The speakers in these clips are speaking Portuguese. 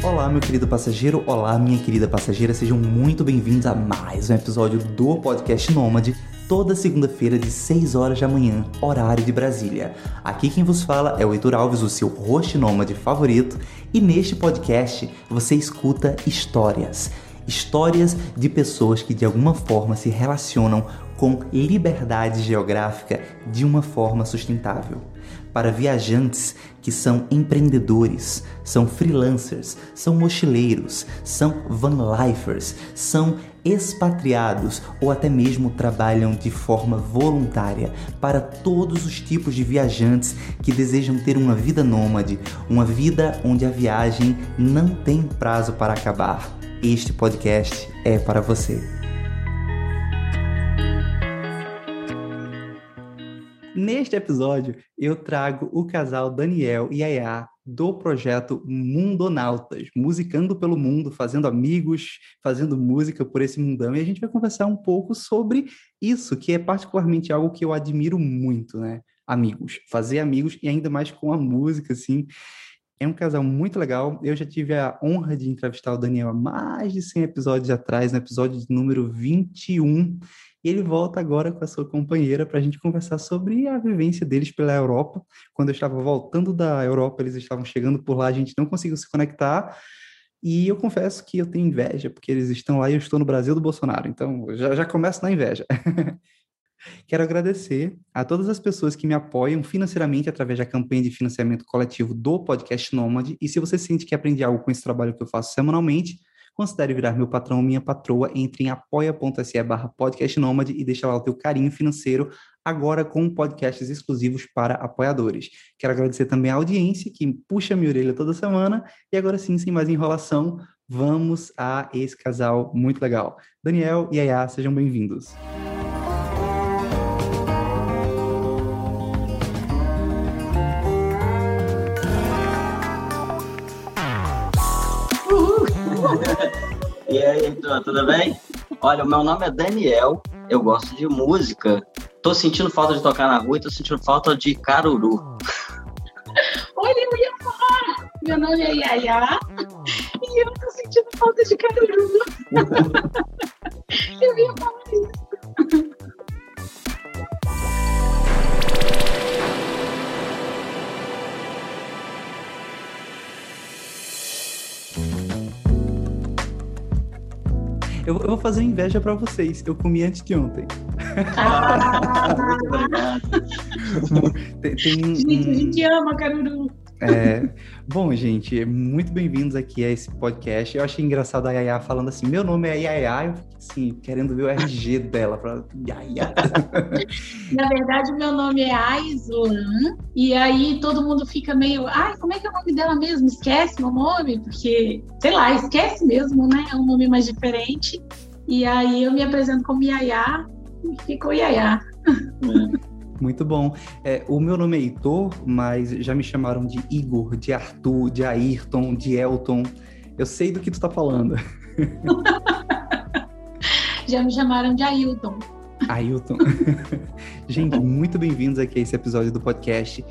Olá, meu querido passageiro, olá, minha querida passageira, sejam muito bem-vindos a mais um episódio do podcast Nômade, toda segunda-feira de 6 horas da manhã, horário de Brasília. Aqui quem vos fala é o Heitor Alves, o seu host nômade favorito, e neste podcast você escuta histórias. Histórias de pessoas que de alguma forma se relacionam com liberdade geográfica de uma forma sustentável para viajantes que são empreendedores, são freelancers, são mochileiros, são vanlifers, são expatriados ou até mesmo trabalham de forma voluntária para todos os tipos de viajantes que desejam ter uma vida nômade, uma vida onde a viagem não tem prazo para acabar. Este podcast é para você. Neste episódio, eu trago o casal Daniel e Ayá do projeto Mundonautas, musicando pelo mundo, fazendo amigos, fazendo música por esse mundão. E a gente vai conversar um pouco sobre isso, que é particularmente algo que eu admiro muito, né? Amigos, fazer amigos e ainda mais com a música, assim. É um casal muito legal. Eu já tive a honra de entrevistar o Daniel há mais de 100 episódios atrás, no episódio número 21. Ele volta agora com a sua companheira para a gente conversar sobre a vivência deles pela Europa. Quando eu estava voltando da Europa, eles estavam chegando por lá, a gente não conseguiu se conectar. E eu confesso que eu tenho inveja, porque eles estão lá e eu estou no Brasil do Bolsonaro. Então, já, já começo na inveja. Quero agradecer a todas as pessoas que me apoiam financeiramente através da campanha de financiamento coletivo do Podcast Nômade. E se você sente que aprende algo com esse trabalho que eu faço semanalmente, considere virar meu patrão ou minha patroa, entre em apoia.se barra podcastnômade e deixa lá o teu carinho financeiro, agora com podcasts exclusivos para apoiadores. Quero agradecer também a audiência que puxa minha orelha toda semana, e agora sim, sem mais enrolação, vamos a esse casal muito legal. Daniel e Ayá, sejam bem-vindos. E aí, tudo bem? Olha, o meu nome é Daniel, eu gosto de música. Tô sentindo falta de tocar na rua e tô sentindo falta de caruru. Olha, eu ia falar, meu nome é Yaya e eu tô sentindo falta de caruru. eu ia falar isso. Eu, eu vou fazer inveja para vocês. Eu comi antes de ontem. Ah, muito obrigado. tem, tem um- Gente, a gente ama caruru. É, bom, gente, muito bem-vindos aqui a esse podcast. Eu achei engraçado a Yaya falando assim: meu nome é Yaya. Eu fiquei assim, querendo ver o RG dela pra Yaya. Na verdade, meu nome é Aislan, e aí todo mundo fica meio, ai, como é que é o nome dela mesmo? Esquece meu nome? Porque, sei lá, esquece mesmo, né? É um nome mais diferente. E aí eu me apresento como Yaya e ficou Yaya. Muito bom. É, o meu nome é Heitor, mas já me chamaram de Igor, de Arthur, de Ayrton, de Elton. Eu sei do que tu tá falando. Já me chamaram de Ailton. Ailton. Gente, muito bem-vindos aqui a esse episódio do podcast.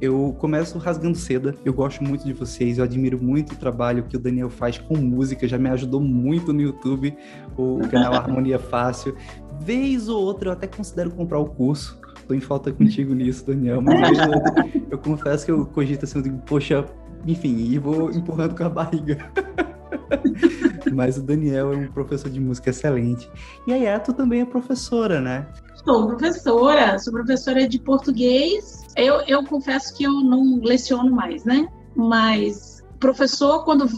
Eu começo rasgando seda. Eu gosto muito de vocês. Eu admiro muito o trabalho que o Daniel faz com música. Já me ajudou muito no YouTube, o canal Harmonia Fácil. Vez ou outra eu até considero comprar o curso. Tô em falta contigo nisso, Daniel. Mas outra, eu confesso que eu cogito assim, eu digo, poxa, enfim, e vou empurrando com a barriga. Mas o Daniel é um professor de música excelente. E a Yato também é professora, né? Sou professora, sou professora de português. Eu, eu confesso que eu não leciono mais, né? Mas professor, quando,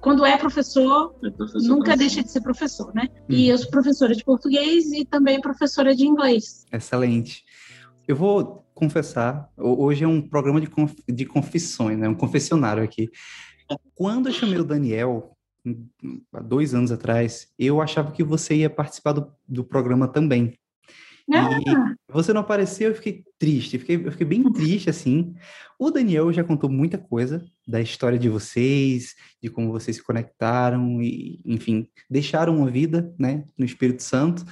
quando é professor, nunca deixa de ser professor, né? E eu sou professora de português e também professora de inglês. Excelente. Eu vou confessar, ho- hoje é um programa de, conf- de confissões, né? Um confessionário aqui. Quando eu chamei o Daniel, hum, há dois anos atrás, eu achava que você ia participar do, do programa também. Ah, E você não apareceu, eu fiquei triste, eu fiquei, eu fiquei bem triste, assim. O Daniel já contou muita coisa da história de vocês, de como vocês se conectaram e, enfim, deixaram uma vida, né, no Espírito Santo.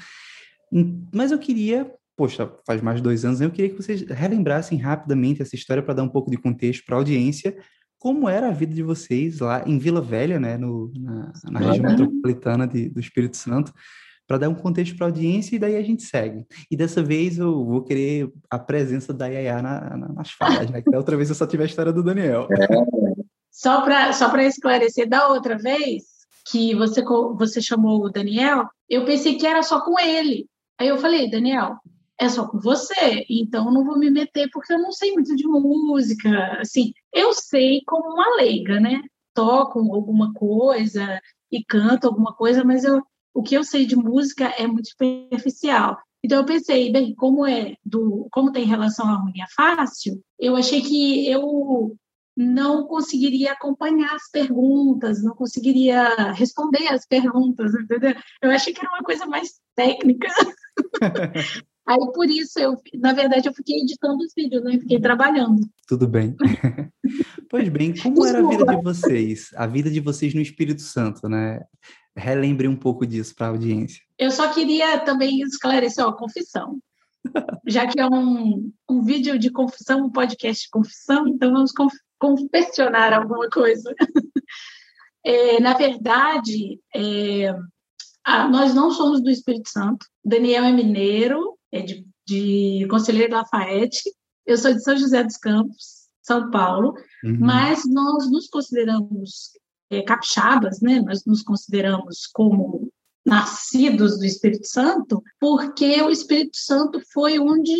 Hum, Mas eu queria, poxa, faz mais de dois anos, eu queria que vocês relembrassem rapidamente essa história para dar um pouco de contexto para a audiência, como era a vida de vocês lá em Vila Velha, né, no, na, na região metropolitana de, do Espírito Santo, para dar um contexto para a audiência e daí a gente segue. E dessa vez eu vou querer a presença da Yaya na, na, nas falas, né? Que da outra vez eu só tive a história do Daniel. É. Só para só esclarecer, da outra vez que você, você chamou o Daniel, eu pensei que era só com ele. Aí eu falei, Daniel, é só com você, então não vou me meter porque eu não sei muito de música. Assim, eu sei como uma leiga, né? Toco alguma coisa e canto alguma coisa, mas eu, o que eu sei de música é muito superficial. Então eu pensei, bem, como é do, como tem relação à harmonia fácil, eu achei que eu não conseguiria acompanhar as perguntas, não conseguiria responder as perguntas, entendeu? Eu achei que era uma coisa mais técnica. Aí por isso eu, na verdade, eu fiquei editando os vídeos, né? Fiquei trabalhando. Tudo bem. pois bem, como era a vida de vocês? A vida de vocês no Espírito Santo, né? Relembre um pouco disso para a audiência. Eu só queria também esclarecer, ó, confissão. Já que é um, um vídeo de confissão, um podcast de confissão, então vamos conf confessionar alguma coisa. É, na verdade, é, nós não somos do Espírito Santo. Daniel é mineiro, é de, de Conselheiro Lafayette. Eu sou de São José dos Campos, São Paulo, uhum. mas nós nos consideramos é, capixabas, né? Nós nos consideramos como nascidos do Espírito Santo, porque o Espírito Santo foi onde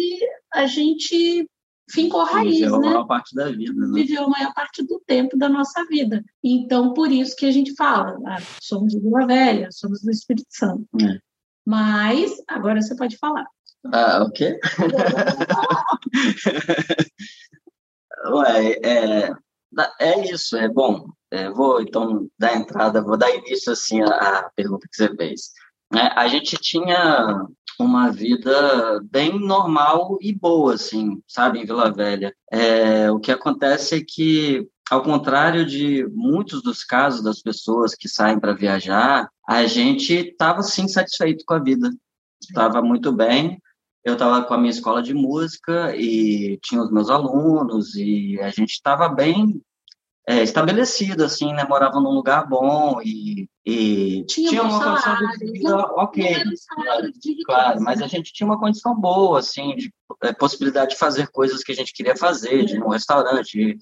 a gente fincou raiz, Viveu né? a maior parte da vida. Né? Viveu a maior parte do tempo da nossa vida. Então, por isso que a gente fala, ah, somos de Vila Velha, somos do Espírito Santo. É. Mas, agora você pode falar. Ah, o quê? Ué, é, é isso, é bom. É, vou então dar entrada, vou dar início assim à, pergunta que você fez. É, a gente tinha uma vida bem normal e boa, assim, sabe, em Vila Velha. É, o que acontece é que, ao contrário de muitos dos casos das pessoas que saem para viajar, a gente estava sim satisfeito com a vida, estava muito bem eu estava com a minha escola de música e tinha os meus alunos e a gente estava bem é, estabelecido, assim, né? Morava num lugar bom e, e tinha, tinha uma condição de vida ok. Claro, claro, mas a gente tinha uma condição boa, assim, de é, possibilidade de fazer coisas que a gente queria fazer, de ir num restaurante, de,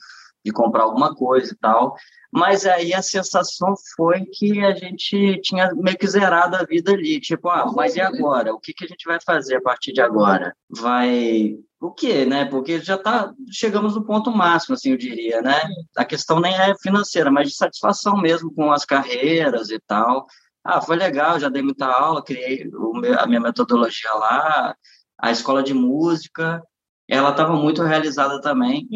de comprar alguma coisa e tal. Mas aí a sensação foi que a gente tinha meio que zerado a vida ali. Tipo, ah, mas e agora? O que, que a gente vai fazer a partir de agora? Vai. O quê, né? Porque já tá. Chegamos no ponto máximo, assim, eu diria, né? A questão nem é financeira, mas de satisfação mesmo com as carreiras e tal. Ah, foi legal, já dei muita aula, criei a minha metodologia lá, a escola de música, ela estava muito realizada também.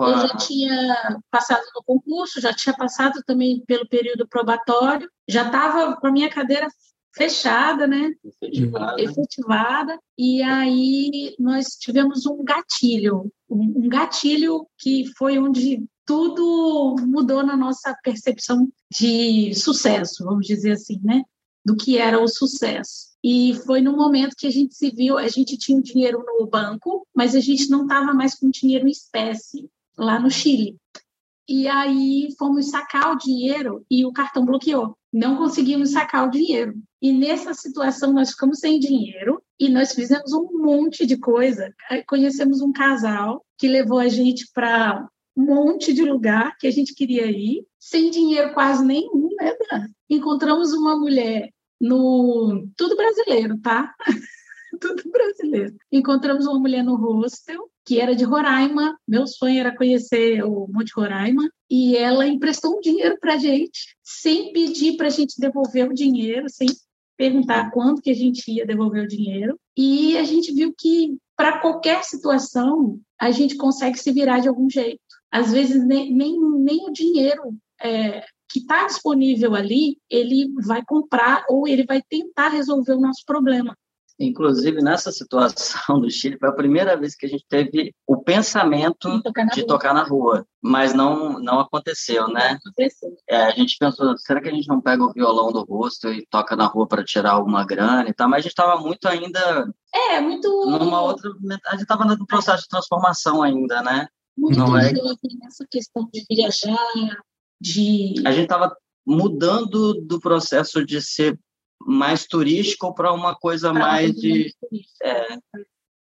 Eu já tinha passado no concurso, já tinha passado também pelo período probatório, já estava com a minha cadeira fechada, né? Efetivada. Efetivada. E aí nós tivemos um gatilho, um gatilho que foi onde tudo mudou na nossa percepção de sucesso, vamos dizer assim, né? Do que era o sucesso. E foi no momento que a gente se viu, a gente tinha o dinheiro no banco, mas a gente não estava mais com dinheiro em espécie lá no Chile. E aí fomos sacar o dinheiro e o cartão bloqueou. Não conseguimos sacar o dinheiro. E nessa situação nós ficamos sem dinheiro e nós fizemos um monte de coisa. Conhecemos um casal que levou a gente para um monte de lugar que a gente queria ir, sem dinheiro quase nenhum, né? Encontramos uma mulher no tudo brasileiro, tá? tudo brasileiro. Encontramos uma mulher no hostel que era de Roraima. Meu sonho era conhecer o Monte Roraima. E ela emprestou um dinheiro para a gente, sem pedir para a gente devolver o dinheiro, sem perguntar quando que a gente ia devolver o dinheiro. E a gente viu que para qualquer situação a gente consegue se virar de algum jeito. Às vezes nem, nem, nem o dinheiro é, que está disponível ali, ele vai comprar ou ele vai tentar resolver o nosso problema. Inclusive, nessa situação do Chile, foi a primeira vez que a gente teve o pensamento tocar de rua. tocar na rua, mas não, não aconteceu, né? Aconteceu. É, a gente pensou, será que a gente não pega o violão do rosto e toca na rua para tirar alguma grana e tal? Mas a gente estava muito ainda. É, muito. Numa outra. A gente estava no processo de transformação ainda, né? muito não é... nessa questão de viajar, de... A gente estava mudando do processo de ser mais turístico para uma coisa mais de... É,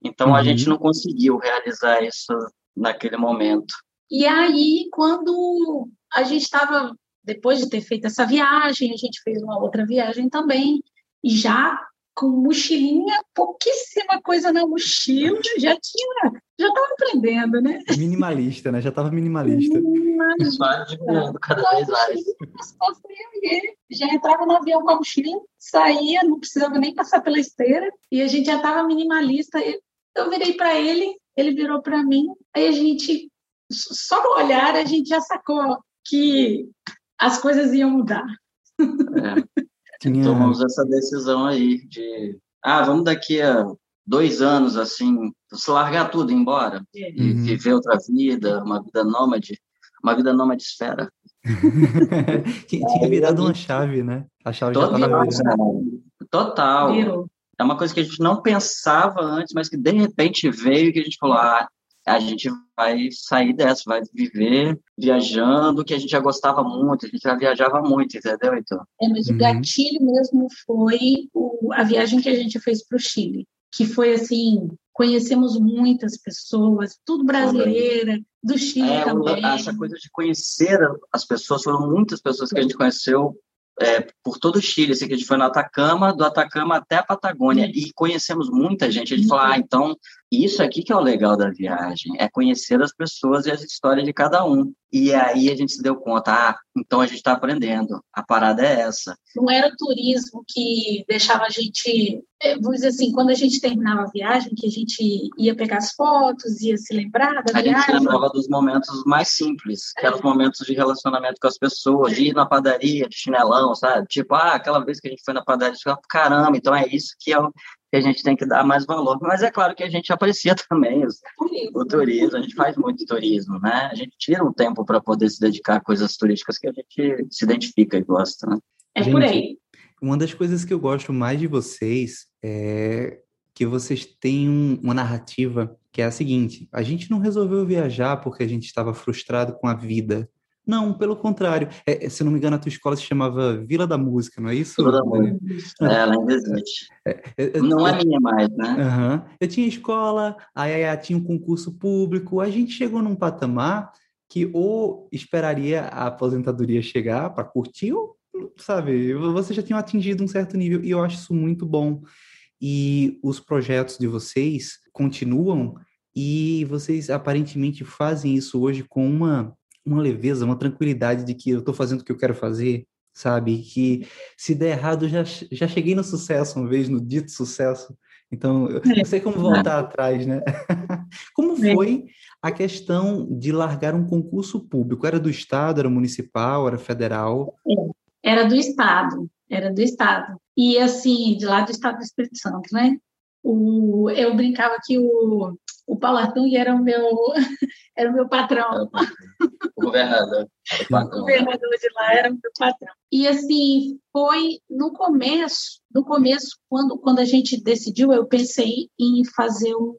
então, uhum. a gente uhum. não conseguiu realizar isso naquele momento. E aí, quando a gente estava, depois de ter feito essa viagem, a gente fez uma outra viagem também, e já com mochilinha, pouquíssima coisa na mochila, já tinha, já estava aprendendo, né? Minimalista, né? Já estava minimalista. Minimalista. cada vez mais. Já entrava no avião com a mochila, saía, não precisava nem passar pela esteira, e a gente já estava minimalista. Eu virei para ele, ele virou para mim, aí a gente, só no olhar, a gente já sacou que as coisas iam mudar. É. Tinha... Tomamos essa decisão aí de, ah, vamos daqui a dois anos, assim, se largar tudo e ir embora é. e uhum. viver outra vida, uma vida nômade, uma vida nômade esfera. Tinha virado uma chave, né? A chave Total, já Total. Virou. É uma coisa que a gente não pensava antes, mas que de repente veio e que a gente falou, ah, a gente vai sair dessa, vai viver viajando, que a gente já gostava muito, a gente já viajava muito, entendeu, então? É, mas uhum. o gatilho mesmo foi o, a viagem que a gente fez para o Chile, que foi assim, conhecemos muitas pessoas, tudo brasileira, do Chile é, também. Essa coisa de conhecer as pessoas, foram muitas pessoas que a gente conheceu é, por todo o Chile, assim, que a gente foi no Atacama, do Atacama até a Patagônia, e conhecemos muita gente. A gente falou, ah, então, isso aqui que é o legal da viagem, é conhecer as pessoas e as histórias de cada um. E aí a gente se deu conta, ah, então a gente está aprendendo, a parada é essa. Não era o turismo que deixava a gente, é, vamos dizer assim, quando a gente terminava a viagem, que a gente ia pegar as fotos, ia se lembrar da a viagem. A gente lembrava dos momentos mais simples, que eram os momentos de relacionamento com as pessoas, de ir na padaria, de chinelão, sabe? Tipo, ah, aquela vez que a gente foi na padaria, caramba, então é isso que é o que a gente tem que dar mais valor. Mas é claro que a gente aprecia também os, o turismo, a gente faz muito turismo, né? A gente tira um tempo para poder se dedicar a coisas turísticas que a gente se identifica e gosta, né? É gente, por aí. Uma das coisas que eu gosto mais de vocês é que vocês têm um, uma narrativa que é a seguinte: a gente não resolveu viajar porque a gente estava frustrado com a vida. Não, pelo contrário. É, é, se não me engano, a tua escola se chamava Vila da Música, não é isso? Vila da Música. É, ela ainda existe. É, é, não é minha mais, né? Uhum. Eu tinha escola, aí, aí tinha um concurso público, a gente chegou num patamar que ou esperaria a aposentadoria chegar para curtir, ou, sabe, você já tinha atingido um certo nível, e eu acho isso muito bom. E os projetos de vocês continuam, e vocês aparentemente fazem isso hoje com uma uma leveza, uma tranquilidade de que eu estou fazendo o que eu quero fazer, sabe? Que se der errado, já, já cheguei no sucesso uma vez, no dito sucesso. Então, eu não sei como voltar atrás, né? como é. foi a questão de largar um concurso público? Era do Estado, era municipal, era federal? É, era do Estado, era do Estado. E, assim, de lá do Estado do Espírito Santo, né? O, eu brincava que o, o Paulo Artung era o meu, era o meu patrão. O governador. O governador de lá era o meu patrão. E assim, foi no começo, no começo, quando, quando a gente decidiu, eu pensei em fazer um,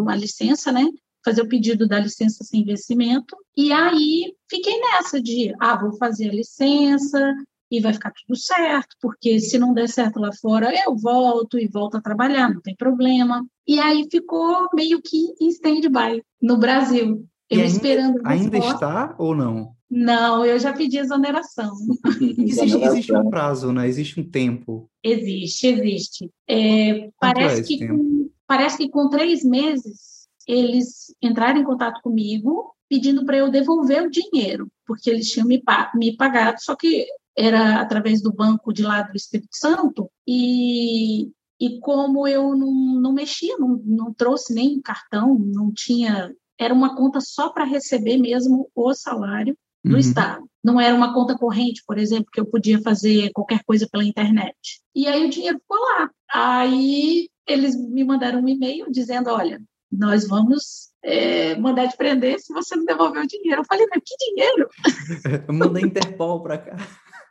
uma licença, né? Fazer o pedido da licença sem vencimento. E aí fiquei nessa de, ah, vou fazer a licença, e vai ficar tudo certo, porque se não der certo lá fora, eu volto e volto a trabalhar, não tem problema. E aí ficou meio que em stand-by no Brasil. Eu ainda, esperando. Ainda está ou não? Não, eu já pedi exoneração. existe, existe, um prazo, né? Existe um tempo. Existe, existe. É, parece, é que com, parece que com três meses eles entraram em contato comigo pedindo para eu devolver o dinheiro, porque eles tinham me, me pagado, só que era através do banco de lá do Espírito Santo, e, e como eu não, não mexia, não, não trouxe nem cartão, não tinha. Era uma conta só para receber mesmo o salário do uhum. Estado. Não era uma conta corrente, por exemplo, que eu podia fazer qualquer coisa pela internet. E aí o dinheiro ficou lá. Aí eles me mandaram um e-mail dizendo: olha, nós vamos é, mandar de prender se você não devolver o dinheiro. Eu falei, mas que dinheiro? Manda Interpol para cá.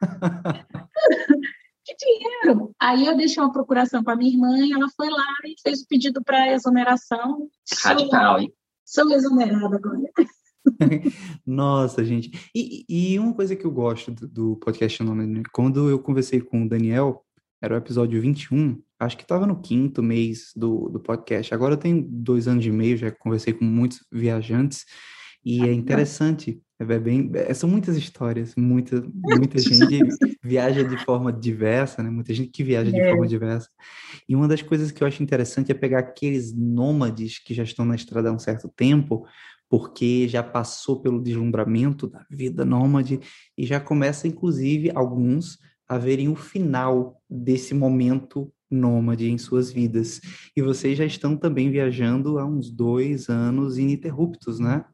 que dinheiro? Aí eu deixei uma procuração com a minha irmã e ela foi lá e fez o pedido para exoneração. Radical, hein? Sou exonerada agora. Nossa, gente. E, e, uma coisa que eu gosto do, do podcast Nome, quando eu conversei com o Daniel, era o episódio 21, acho que estava no quinto mês do, do podcast. Agora eu tenho dois anos e meio, já conversei com muitos viajantes, e é interessante, é bem, é, são muitas histórias, muita, muita gente viaja de forma diversa, né? Muita gente que viaja de é. forma diversa. E uma das coisas que eu acho interessante é pegar aqueles nômades que já estão na estrada há um certo tempo, porque já passou pelo deslumbramento da vida nômade e já começa, inclusive, alguns a verem o final desse momento nômade em suas vidas. E vocês já estão também viajando há uns dois anos ininterruptos, né?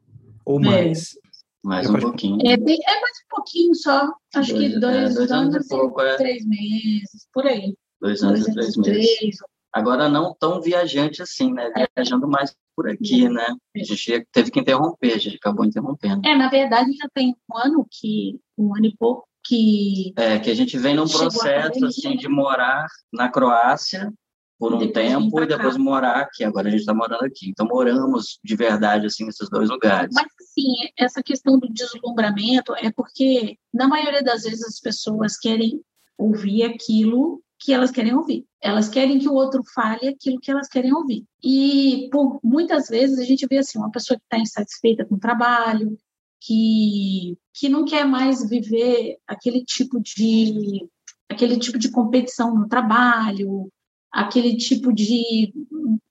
Ou mais? É. Mais um pouquinho. É, bem, é, mais um pouquinho só. Acho dois, que dois, é, dois anos, anos e pouco, é. três meses, por aí. Dois anos dois e três meses. Três. Agora não tão viajante assim, né? Viajando mais por aqui, é. né? A gente teve que interromper, a gente acabou interrompendo. É, na verdade já tem um ano que, um ano e pouco, que... É, que a gente vem num processo, assim, de morar na Croácia, por um tempo e depois morar aqui. Agora a gente está morando aqui. Então moramos de verdade assim nesses dois lugares. Mas sim, essa questão do deslumbramento é porque na maioria das vezes as pessoas querem ouvir aquilo que elas querem ouvir. Elas querem que o outro fale aquilo que elas querem ouvir. E por muitas vezes a gente vê assim uma pessoa que está insatisfeita com o trabalho, que que não quer mais viver aquele tipo de aquele tipo de competição no trabalho, aquele tipo de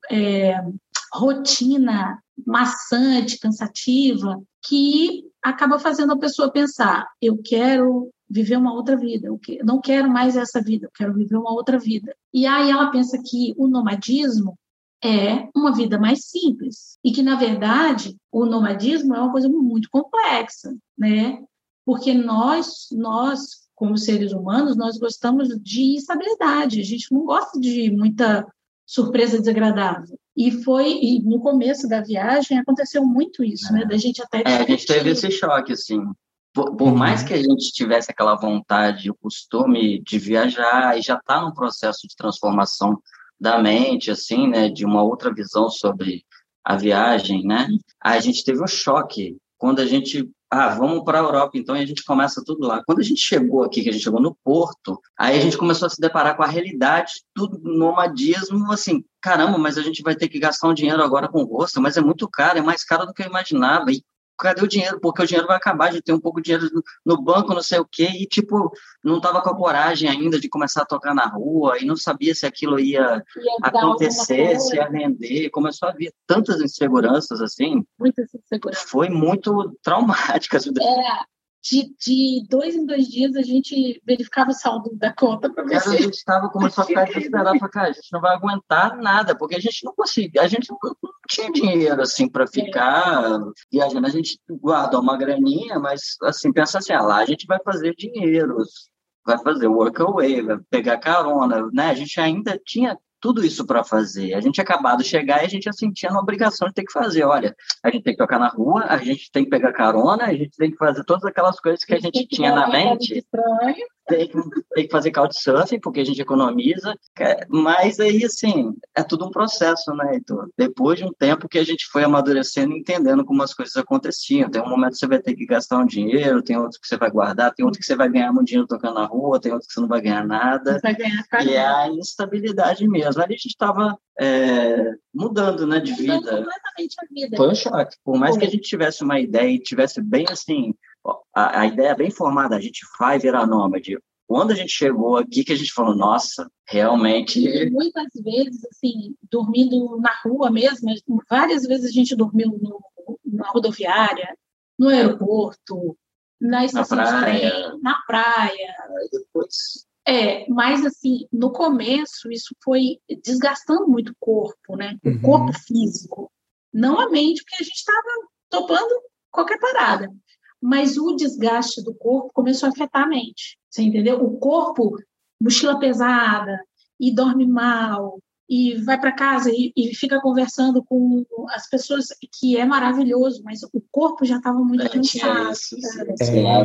é, rotina maçante, cansativa, que acaba fazendo a pessoa pensar: eu quero viver uma outra vida, eu não quero mais essa vida, eu quero viver uma outra vida. E aí ela pensa que o nomadismo é uma vida mais simples e que na verdade o nomadismo é uma coisa muito complexa, né? Porque nós nós como seres humanos, nós gostamos de estabilidade, a gente não gosta de muita surpresa desagradável. E foi e no começo da viagem aconteceu muito isso, né? Da gente até é, a gente teve esse choque assim. Por, por uhum. mais que a gente tivesse aquela vontade, o costume de viajar e já está num processo de transformação da mente, assim, né, de uma outra visão sobre a viagem, né? A gente teve um choque quando a gente ah, vamos para a Europa então e a gente começa tudo lá. Quando a gente chegou aqui, que a gente chegou no Porto, aí a gente começou a se deparar com a realidade do nomadismo, assim, caramba, mas a gente vai ter que gastar um dinheiro agora com o rosto, mas é muito caro, é mais caro do que eu imaginava. E cadê o dinheiro? Porque o dinheiro vai acabar de ter um pouco de dinheiro no banco, não sei o quê, e tipo, não estava com a coragem ainda de começar a tocar na rua, e não sabia se aquilo ia, ia acontecer, se ia render, começou a vir tantas inseguranças assim. Muitas inseguranças. Foi muito traumática. É, de, de dois em dois dias a gente verificava o saldo da conta para ver se... a gente estava começou a ficar desesperado, para cara, a gente não vai aguentar nada, porque a gente não conseguia, a gente não, não tinha dinheiro assim para ficar é. viajando, a gente guarda uma graninha, mas assim, pensa assim, ah, lá a gente vai fazer dinheiro, vai fazer workaway, vai pegar carona, né? A gente ainda tinha tudo isso para fazer. A gente acabado de chegar e a gente já sentia uma obrigação de ter que fazer. Olha, a gente tem que tocar na rua, a gente tem que pegar carona, a gente tem que fazer todas aquelas coisas que a gente tinha na mente. Tem que, tem que fazer couchsurfing, porque a gente economiza. Mas aí, assim, é tudo um processo, né, Então, Depois de um tempo que a gente foi amadurecendo e entendendo como as coisas aconteciam. Tem um momento que você vai ter que gastar um dinheiro, tem outro que você vai guardar, tem outro que você vai ganhar muito dinheiro tocando na rua, tem outro que você não vai ganhar nada. Vai ganhar e é a instabilidade mesmo mesmo. Ali a gente estava é, mudando né, de mudando vida. completamente a vida. Foi um choque. Por mais Foi. que a gente tivesse uma ideia e tivesse bem assim, a, a ideia bem formada, a gente vai virar nômade. Quando a gente chegou aqui, que a gente falou, nossa, realmente. E muitas vezes, assim, dormindo na rua mesmo, várias vezes a gente dormiu no, na rodoviária, no aeroporto, na estação na praia. de trem, na praia. Depois é, mas assim, no começo isso foi desgastando muito o corpo, né? O uhum. corpo físico. Não a mente, porque a gente estava topando qualquer parada. Mas o desgaste do corpo começou a afetar a mente. Você entendeu? O corpo, mochila pesada, e dorme mal, e vai para casa e, e, fica conversando com as pessoas, que é maravilhoso, mas o corpo já estava muito é, cansado. Isso, é,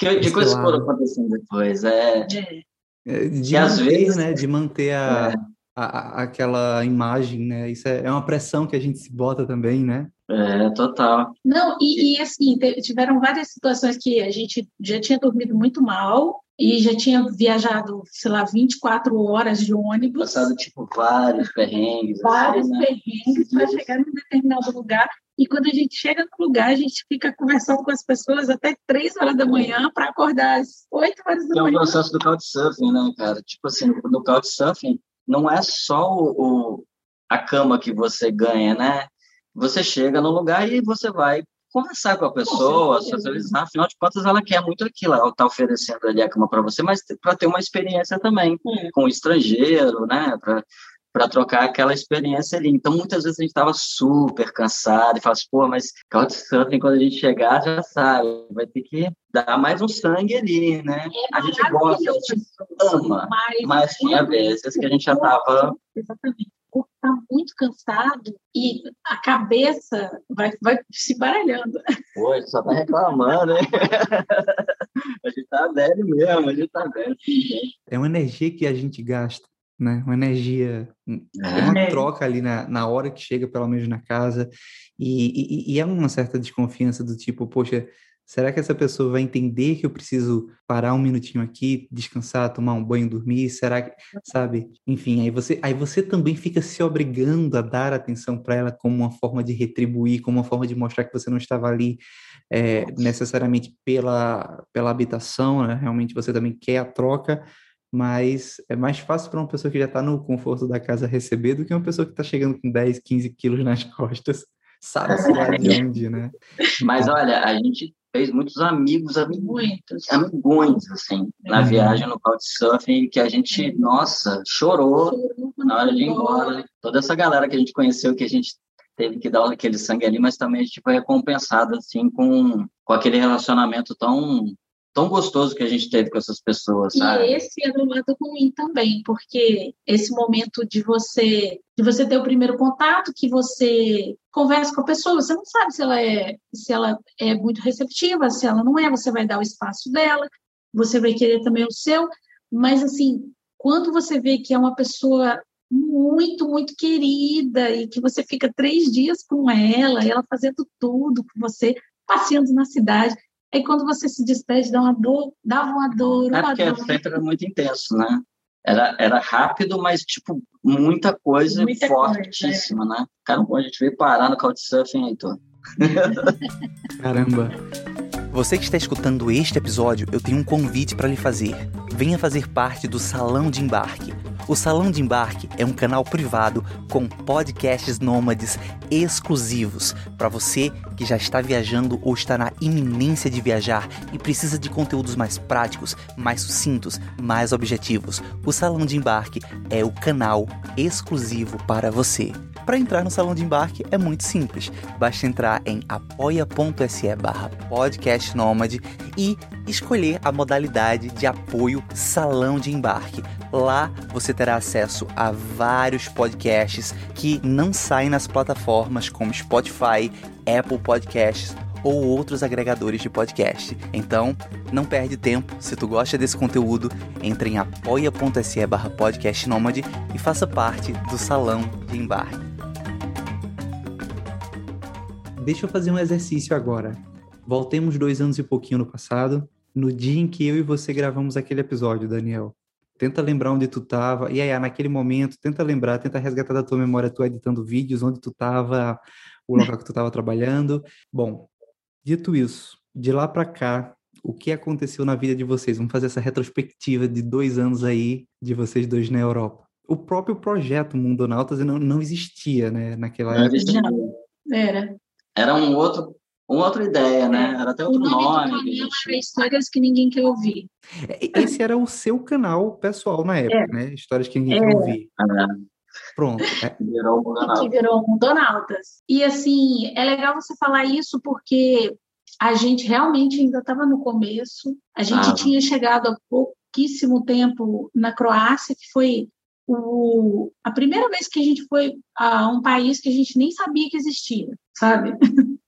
que, de coisas foram acontecendo depois. É, é. é de que manter, vezes, né? De manter a, é. a, a, aquela imagem, né? Isso é, é uma pressão que a gente se bota também, né? É, total. Não, e, e assim, tiveram várias situações que a gente já tinha dormido muito mal, e já tinha viajado, sei lá, 24 horas de ônibus. Passado, tipo, vários perrengues. Assim, vários assim, né? perrengues para chegar num determinado lugar. E quando a gente chega no lugar, a gente fica conversando com as pessoas até 3 horas da manhã para acordar às 8 horas da manhã. É o processo do Couchsurfing, né, cara? Tipo assim, no Couchsurfing, não é só o, o, a cama que você ganha, né? Você chega no lugar e você vai conversar com a pessoa, socializar, afinal de contas ela quer muito aquilo, ela está oferecendo ali a cama para você, mas para ter uma experiência também é. com o estrangeiro, né, para trocar aquela experiência ali. Então, muitas vezes a gente estava super cansado e fala assim, pô, mas Couchsurfing, quando a gente chegar, já sabe, vai ter que dar mais um sangue ali, né? É a gente gosta, a gente ama, mas, mas tinha vezes que a gente já estava... Corpo está muito cansado e a cabeça vai, vai se baralhando. Pô, a gente só está reclamando, hein? a gente está velho mesmo, a gente está velho. É uma energia que a gente gasta, né? Uma energia, é uma é. troca ali na, na hora que chega, pelo menos na casa, e, e, e é uma certa desconfiança do tipo, poxa, Será que essa pessoa vai entender que eu preciso parar um minutinho aqui, descansar, tomar um banho, dormir? Será que, sabe? Enfim, aí você, aí você também fica se obrigando a dar atenção para ela como uma forma de retribuir, como uma forma de mostrar que você não estava ali é, necessariamente pela, pela habitação, né? Realmente você também quer a troca, mas é mais fácil para uma pessoa que já está no conforto da casa receber do que uma pessoa que está chegando com 10, 15 quilos nas costas sabe-se lá de onde, né? Mas olha, a gente fez muitos amigos, muitos amigões, assim, na uhum. viagem no Couchsurfing, que a gente, nossa, chorou, chorou na hora de ir embora. Toda essa galera que a gente conheceu, que a gente teve que dar aquele sangue ali, mas também a gente foi recompensado, assim, com, com aquele relacionamento tão tão gostoso que a gente teve com essas pessoas, sabe? E esse é do lado ruim também, porque esse momento de você de você ter o primeiro contato, que você conversa com a pessoa, você não sabe se ela é se ela é muito receptiva, se ela não é, você vai dar o espaço dela, você vai querer também o seu, mas assim, quando você vê que é uma pessoa muito, muito querida e que você fica três dias com ela, ela fazendo tudo com você, passeando na cidade, Aí quando você se despede, dá uma dor, dava uma dor, uma é porque dor. sempre era muito intenso, né? Era, era rápido, mas, tipo, muita coisa muita fortíssima, coisa, é. né? Caramba, a gente veio parar no Couchsurfing, Heitor. Caramba. Você que está escutando este episódio, eu tenho um convite para lhe fazer. Venha fazer parte do Salão de Embarque o Salão de Embarque é um canal privado com podcasts nômades exclusivos para você que já está viajando ou está na iminência de viajar e precisa de conteúdos mais práticos, mais sucintos, mais objetivos. O Salão de Embarque é o canal exclusivo para você. Para entrar no Salão de Embarque é muito simples. Basta entrar em apoia.se barra e escolher a modalidade de apoio Salão de Embarque. Lá você terá acesso a vários podcasts que não saem nas plataformas como Spotify, Apple Podcasts ou outros agregadores de podcast. Então, não perde tempo. Se tu gosta desse conteúdo, entre em apoia.se barra e faça parte do Salão de Embarque. Deixa eu fazer um exercício agora. Voltemos dois anos e pouquinho no passado, no dia em que eu e você gravamos aquele episódio, Daniel. Tenta lembrar onde tu tava. E aí, naquele momento, tenta lembrar, tenta resgatar da tua memória, tu editando vídeos, onde tu tava, o local que tu tava trabalhando. Bom, dito isso, de lá para cá, o que aconteceu na vida de vocês? Vamos fazer essa retrospectiva de dois anos aí de vocês dois na Europa. O próprio projeto Mundonautas não, não existia, né, naquela não época. Existia. Era. Era um outro uma outra ideia, né? Era até outro o nome. nome gente... era Histórias que ninguém quer ouvir. É, esse era o seu canal pessoal na época, é. né? Histórias que ninguém é. quer ouvir. É. Pronto. É. Virou Mundonautas. Que virou Mundonautas. E assim, é legal você falar isso porque a gente realmente ainda estava no começo. A gente ah. tinha chegado há pouquíssimo tempo na Croácia, que foi o, a primeira vez que a gente foi a um país que a gente nem sabia que existia, sabe?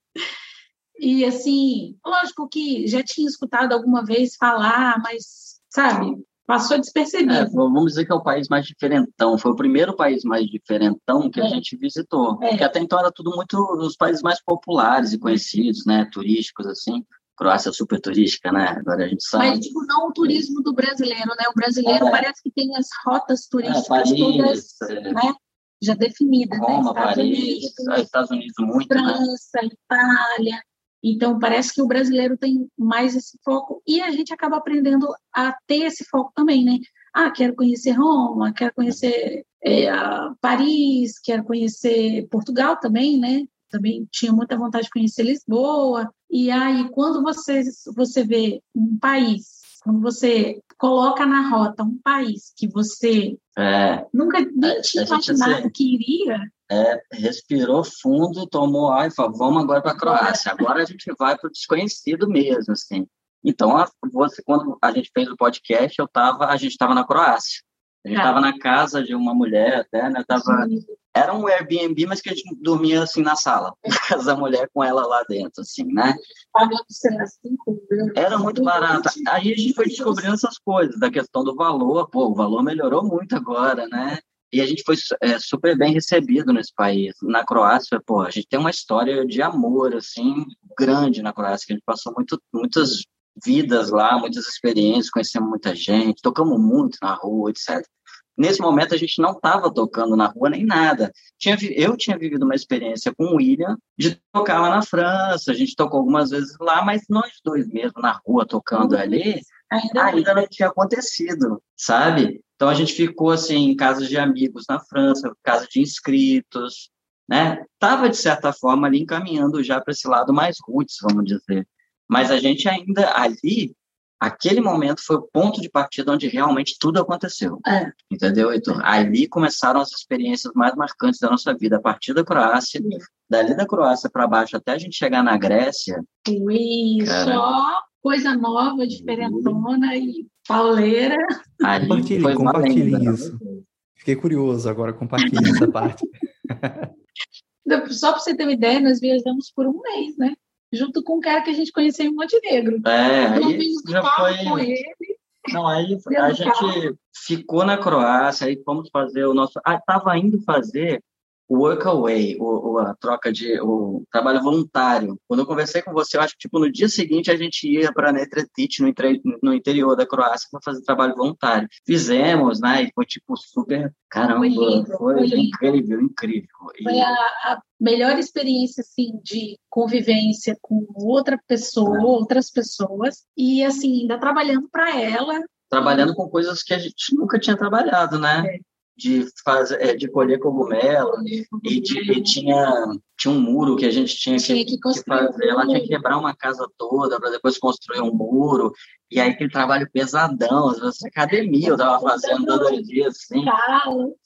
E assim, lógico que já tinha escutado alguma vez falar, mas sabe, passou despercebido. É, vamos dizer que é o país mais diferentão. Foi o primeiro país mais diferentão que é. a gente visitou. É. Porque até então era tudo muito os países mais populares e conhecidos, né? Turísticos, assim. Croácia é super turística, né? Agora a gente sabe. Mas, tipo, não o turismo do brasileiro, né? O brasileiro é. parece que tem as rotas turísticas é, Paris, todas, é. né? Já definidas, né? Roma, né? Estados Paris, Unidos, Estados Unidos muito, né? França, né? Itália. Então, parece que o brasileiro tem mais esse foco e a gente acaba aprendendo a ter esse foco também, né? Ah, quero conhecer Roma, quero conhecer é, Paris, quero conhecer Portugal também, né? Também tinha muita vontade de conhecer Lisboa. E aí, quando você, você vê um país, quando você coloca na rota um país que você é, nunca nem é, tinha imaginado assim, que iria, é, respirou fundo, tomou ar e falou, vamos agora para a Croácia. Agora a gente vai para o desconhecido mesmo, assim. Então, você, quando a gente fez o podcast, eu tava, a gente estava na Croácia. A gente estava é. na casa de uma mulher até, né? Tava, era um Airbnb, mas que a gente dormia assim na sala. Casa mulher com ela lá dentro, assim, né? Era muito barato. Aí a gente foi descobrindo essas coisas, da questão do valor. Pô, o valor melhorou muito agora, né? E a gente foi é, super bem recebido nesse país. Na Croácia, pô, a gente tem uma história de amor, assim, grande na Croácia, que a gente passou muito, muitas vidas lá, muitas experiências, conhecemos muita gente, tocamos muito na rua, etc. Nesse momento, a gente não estava tocando na rua nem nada. Tinha, eu tinha vivido uma experiência com o William de tocar lá na França. A gente tocou algumas vezes lá, mas nós dois mesmo na rua tocando uhum. ali, ainda, ainda não tinha acontecido, sabe? Então a gente ficou assim em casas de amigos na França, casa de inscritos, né? Tava de certa forma ali encaminhando já para esse lado mais roots, vamos dizer. Mas a gente ainda ali, aquele momento foi o ponto de partida onde realmente tudo aconteceu. É. Entendeu, Heitor? Ali começaram as experiências mais marcantes da nossa vida, a partir da Croácia, dali da Croácia para baixo até a gente chegar na Grécia. Ui, cara, só coisa nova, diferentona e pauleira. Ali compartilhe, compartilhe isso. Fiquei curioso agora, compartilhe essa parte. Só para você ter uma ideia, nós viajamos por um mês, né? Junto com um cara que a gente conheceu em Montenegro. É, aí já foi... com ele. Não, aí a gente ficou na Croácia, aí fomos fazer o nosso. Ah, estava indo fazer o workaway, o, a troca de o trabalho voluntário. Quando eu conversei com você, eu acho que tipo no dia seguinte a gente ia para Netretit, no, no interior da Croácia, para fazer trabalho voluntário. Fizemos, né? E foi tipo super, caramba, foi, lindo, foi, foi incrível, incrível. Foi e... a, a, melhor experiência assim de convivência com outra pessoa, é. outras pessoas e assim ainda trabalhando para ela trabalhando com coisas que a gente nunca tinha trabalhado, né? É de fazer é, de colher cogumelo e, de, e, tinha tinha um muro que a gente tinha, tinha que, que, que, fazer. ela tinha que quebrar uma casa toda para depois construir um muro. E aí aquele trabalho pesadão às vezes academia eu estava fazendo todo dia assim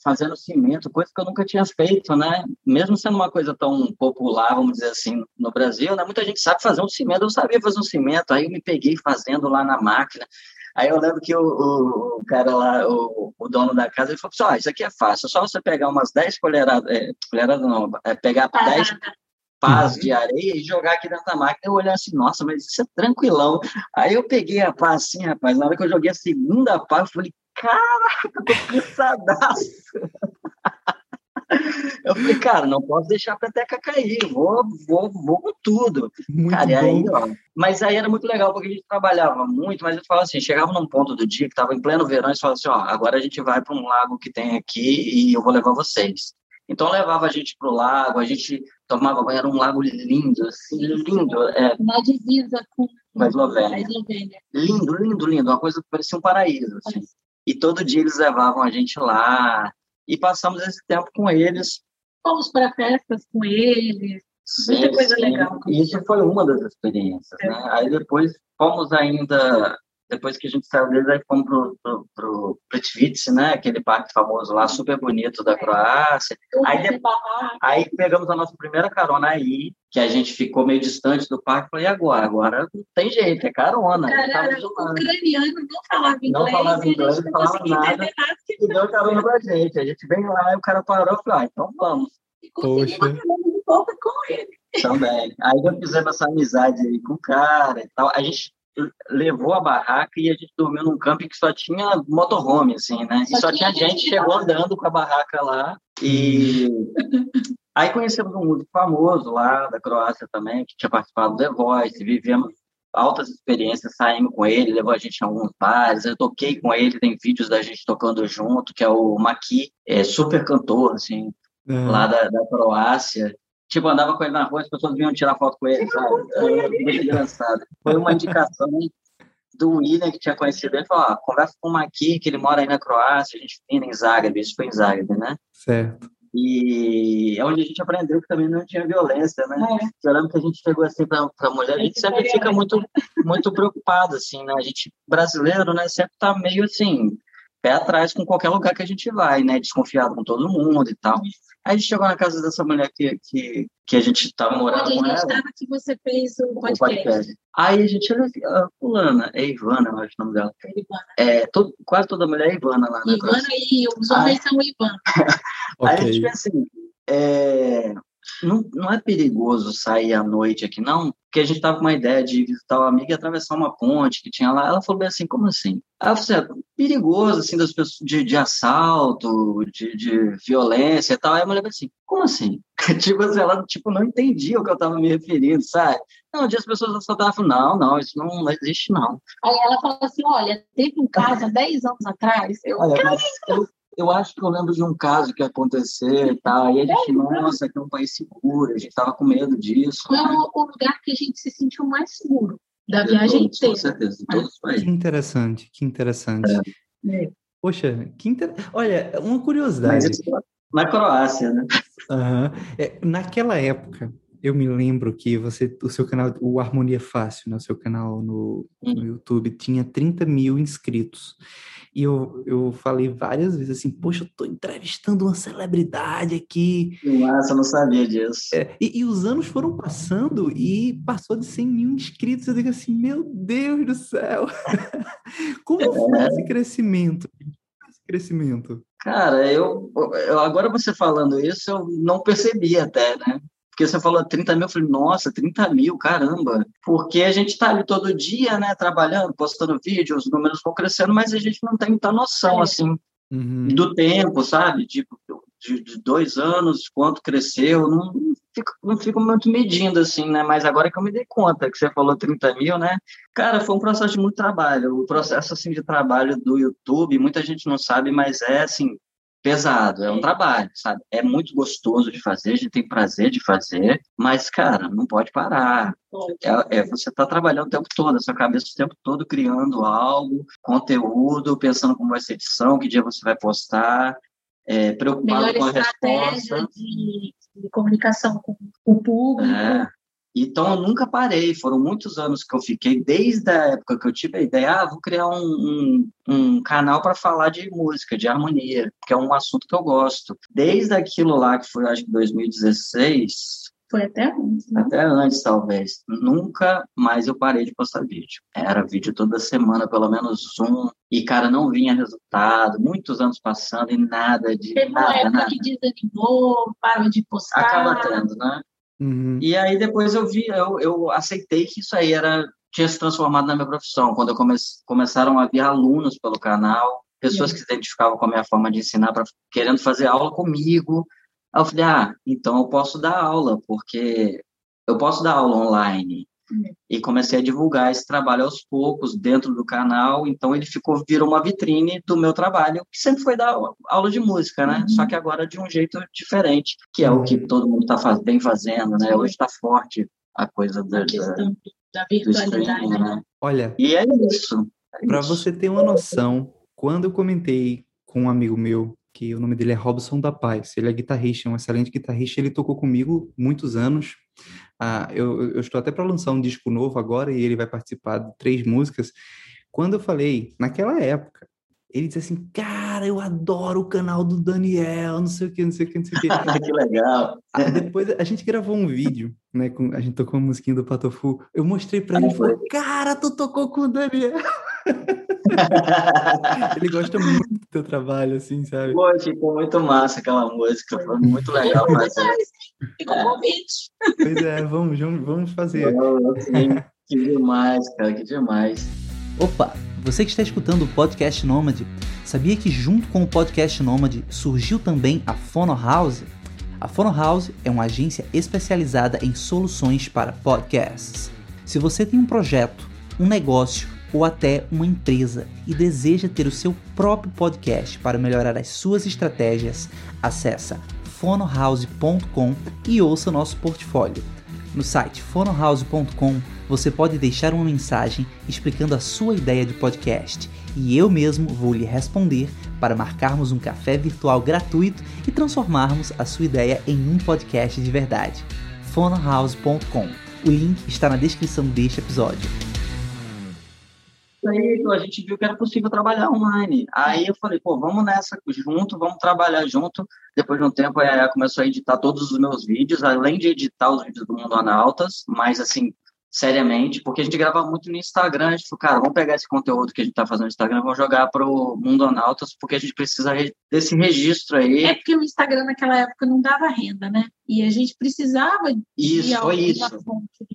fazendo cimento coisa que eu nunca tinha feito né? Mesmo sendo uma coisa tão popular vamos dizer assim no Brasil né? Muita gente sabe fazer um cimento. Eu sabia fazer um cimento aí eu me peguei fazendo lá na máquina Aí eu lembro que o, o, o cara lá, o, o, dono da casa, ele falou assim, ó, oh, isso aqui é fácil, é só você pegar umas 10 colheradas, é, colheradas não, é pegar 10 pás de areia e jogar aqui dentro da máquina. Eu olhei assim, nossa, mas isso é tranquilão. Aí eu peguei a pá assim, rapaz, na hora que eu joguei a segunda pá, eu falei, caraca, eu tô cansadaço. Eu falei, cara, não posso deixar a peteca cair, vou, vou, vou com tudo. Muito cara, aí, ó, mas aí era muito legal, porque a gente trabalhava muito, mas eu falava assim, chegava num ponto do dia que estava em pleno verão, e falava assim, ó, agora a gente vai para um lago que tem aqui e eu vou levar vocês. Então levava a gente para o lago, a gente tomava banho, era um lago lindo, assim, lindo. É, Na divisa com a Eslovênia. Eslovênia. Lindo, lindo, lindo, uma coisa que parecia um paraíso. Assim. E todo dia eles levavam a gente lá, e passamos esse tempo com eles. Fomos para festas com eles, sim, muita coisa sim. legal. Isso foi uma das experiências, é. né? Aí depois fomos ainda depois que a gente saiu deles, aí fomos pro, pro, pro Plitvice, né? Aquele parque famoso lá, super bonito da Croácia. Aí, depois, aí pegamos a nossa primeira carona aí, que a gente ficou meio distante do parque. Falei, e agora? Agora não tem jeito, é carona. Cara, o ucraniano não falava inglês. Não falava inglês, não falava nada. nada e deu carona pra gente. A gente veio lá e o cara parou e falou, ah, então vamos. E consegui uma carona de volta com ele. Também. Aí eu fizemos essa amizade aí com o cara e tal. A gente levou a barraca e a gente dormiu num camping que só tinha motorhome, assim, né? E só, tinha gente que chegou andando com a barraca lá. E aí conhecemos um músico famoso lá da Croácia também, que tinha participado do The Voice, vivemos altas experiências, saímos com ele, levou a gente em alguns bares, eu toquei com ele, tem vídeos da gente tocando junto, que é o Maqui, é super cantor, assim, é. lá da, da Croácia. Tipo, andava com ele na rua, as pessoas vinham tirar foto com ele, sabe? É muito engraçado. Foi uma indicação do William, que tinha conhecido ele, falou, ah, conversa com o Maqui, que ele mora aí na Croácia, a gente vinha em Zagreb, isso foi em Zagreb, né? Certo. E é onde a gente aprendeu que também não tinha violência, né? É. Eu lembro que a gente chegou assim para a mulher, a gente sempre fica muito, muito preocupado, assim, né? A gente, brasileiro, né, sempre tá meio assim, pé atrás com qualquer lugar que a gente vai, né? Desconfiado com todo mundo e tal. Aí a gente chegou na casa dessa mulher que, que, que a gente estava morando com ela. estava que você fez o podcast. O podcast. Aí a gente, olha, a fulana, é Ivana, eu acho o nome dela. É, é todo, quase toda mulher é Ivana lá, né? Ivana e os homens são Ivana. Aí okay. a gente pensa assim, é, não, não é perigoso sair à noite aqui, não, porque a gente tava com uma ideia de visitar uma amiga e atravessar uma ponte que tinha lá. Ela falou bem assim, como assim? Aí eu falei, assim, perigoso, assim, das pessoas, de, de assalto, de, de violência e tal. Aí a mulher assim, como assim? tipo assim, ela tipo, não entendia o que eu tava me referindo, sabe? Não, um dia as pessoas assaltavam, não, não, isso não, não existe, não. Aí ela falou assim, olha, teve um caso há 10 anos atrás, eu, olha, eu, eu acho que eu lembro de um caso que aconteceu e tal. E a gente, nossa, aqui é um país seguro, a gente estava com medo disso. Qual é o lugar que a gente se sentiu mais seguro da de viagem todos, inteira? Com certeza, de todos os países. Que interessante, que interessante. É. Poxa, que inter... olha, uma curiosidade. na Croácia, né? Uhum. É, naquela época, eu me lembro que você, o seu canal, o Harmonia Fácil, né, o seu canal no, no. YouTube, tinha 30 mil inscritos. E eu, eu falei várias vezes assim, poxa, eu tô entrevistando uma celebridade aqui. Nossa, eu não sabia disso. É, e, e, os anos foram passando e passou de 100 mil inscritos. Eu digo assim, meu Deus do céu! Como é. foi esse crescimento? Esse crescimento? Cara, eu, eu agora você falando isso, eu não percebi até, né? Porque você falou 30 mil, eu falei, nossa, 30 mil, caramba. Porque a gente está ali todo dia, né, trabalhando, postando vídeos, os números vão crescendo, mas a gente não tem muita noção, é. assim, uhum. do tempo, sabe? Tipo, de, de, dois anos, quanto cresceu, não, não, fico, não fico muito medindo, assim, né? Mas agora que eu me dei conta que você falou 30 mil, né? Cara, foi um processo de muito trabalho. O processo, assim, de trabalho do YouTube, muita gente não sabe, mas é, assim, pesado, é um trabalho, sabe? É muito gostoso de fazer, a gente tem prazer de fazer, mas, cara, não pode parar. É, é você tá trabalhando o tempo todo, a sua cabeça o tempo todo criando algo, conteúdo, pensando como vai ser edição, que dia você vai postar, é, preocupado Melhor com a resposta. De, de comunicação com o público. É. Então, eu nunca parei. Foram muitos anos que eu fiquei, desde a época que eu tive a ideia, ah, vou criar um, um, um canal para falar de música, de harmonia, que é um assunto que eu gosto. Desde aquilo lá, que foi, acho que 2016, foi até antes, né? Até antes, talvez. Nunca mais eu parei de postar vídeo. Era vídeo toda semana, pelo menos um. E, cara, não vinha resultado. Muitos anos passando e nada de Teve nada, uma época nada. que desanimou, parou de postar. Acaba tendo, né? Uhum. E aí depois eu vi, eu, eu aceitei que isso aí era tinha se transformado na minha profissão. Quando eu come, começaram a vir alunos pelo canal, pessoas uhum. que se identificavam com a minha forma de ensinar, pra, querendo fazer aula comigo. Aí eu falei, ah, então eu posso dar aula, porque eu posso dar aula online. E comecei a divulgar esse trabalho aos poucos dentro do canal, então ele ficou virou uma vitrine do meu trabalho, que sempre foi dar aula de música, né? Uhum. Só que agora de um jeito diferente, que é o que todo mundo está faz, bem fazendo, né? Hoje está forte a coisa da, da, da virtualidade, né? Olha. E é isso. É Para você ter uma noção, quando eu comentei com um amigo meu que o nome dele é Robson da Paz. Ele é guitarrista, um excelente guitarrista. Ele tocou comigo muitos anos. Ah, eu, eu estou até para lançar um disco novo agora e ele vai participar de três músicas. Quando eu falei, naquela época, ele disse assim, cara, eu adoro o canal do Daniel, não sei o que, não sei o que, não sei o que. que legal. Aí depois a gente gravou um vídeo, né, com, a gente tocou uma musiquinha do Patofu, eu mostrei pra ele, ele falou, cara, tu tocou com o Daniel. ele gosta muito do teu trabalho, assim, sabe? Pô, ficou muito massa aquela música, foi muito legal fazer. Ficou convite. Pois é, vamos, vamos, vamos fazer. Que demais, cara, que demais. Opa, você que está escutando o Podcast Nômade, sabia que junto com o Podcast Nômade surgiu também a Fono House? A Fono House é uma agência especializada em soluções para podcasts. Se você tem um projeto, um negócio ou até uma empresa e deseja ter o seu próprio podcast para melhorar as suas estratégias, acessa fonohouse.com e ouça nosso portfólio. No site fonohouse.com você pode deixar uma mensagem explicando a sua ideia de podcast e eu mesmo vou lhe responder para marcarmos um café virtual gratuito e transformarmos a sua ideia em um podcast de verdade. fonohouse.com. O link está na descrição deste episódio aí a gente viu que era possível trabalhar online. Aí eu falei, pô, vamos nessa junto, vamos trabalhar junto. Depois de um tempo, a Yaya começou a editar todos os meus vídeos, além de editar os vídeos do Mundo Anautas, mas assim, seriamente, porque a gente grava muito no Instagram, a gente falou, cara, vamos pegar esse conteúdo que a gente está fazendo no Instagram, vamos jogar para o Mundo Anautas, porque a gente precisa desse registro aí. É porque o Instagram naquela época não dava renda, né? E a gente precisava isso, foi isso.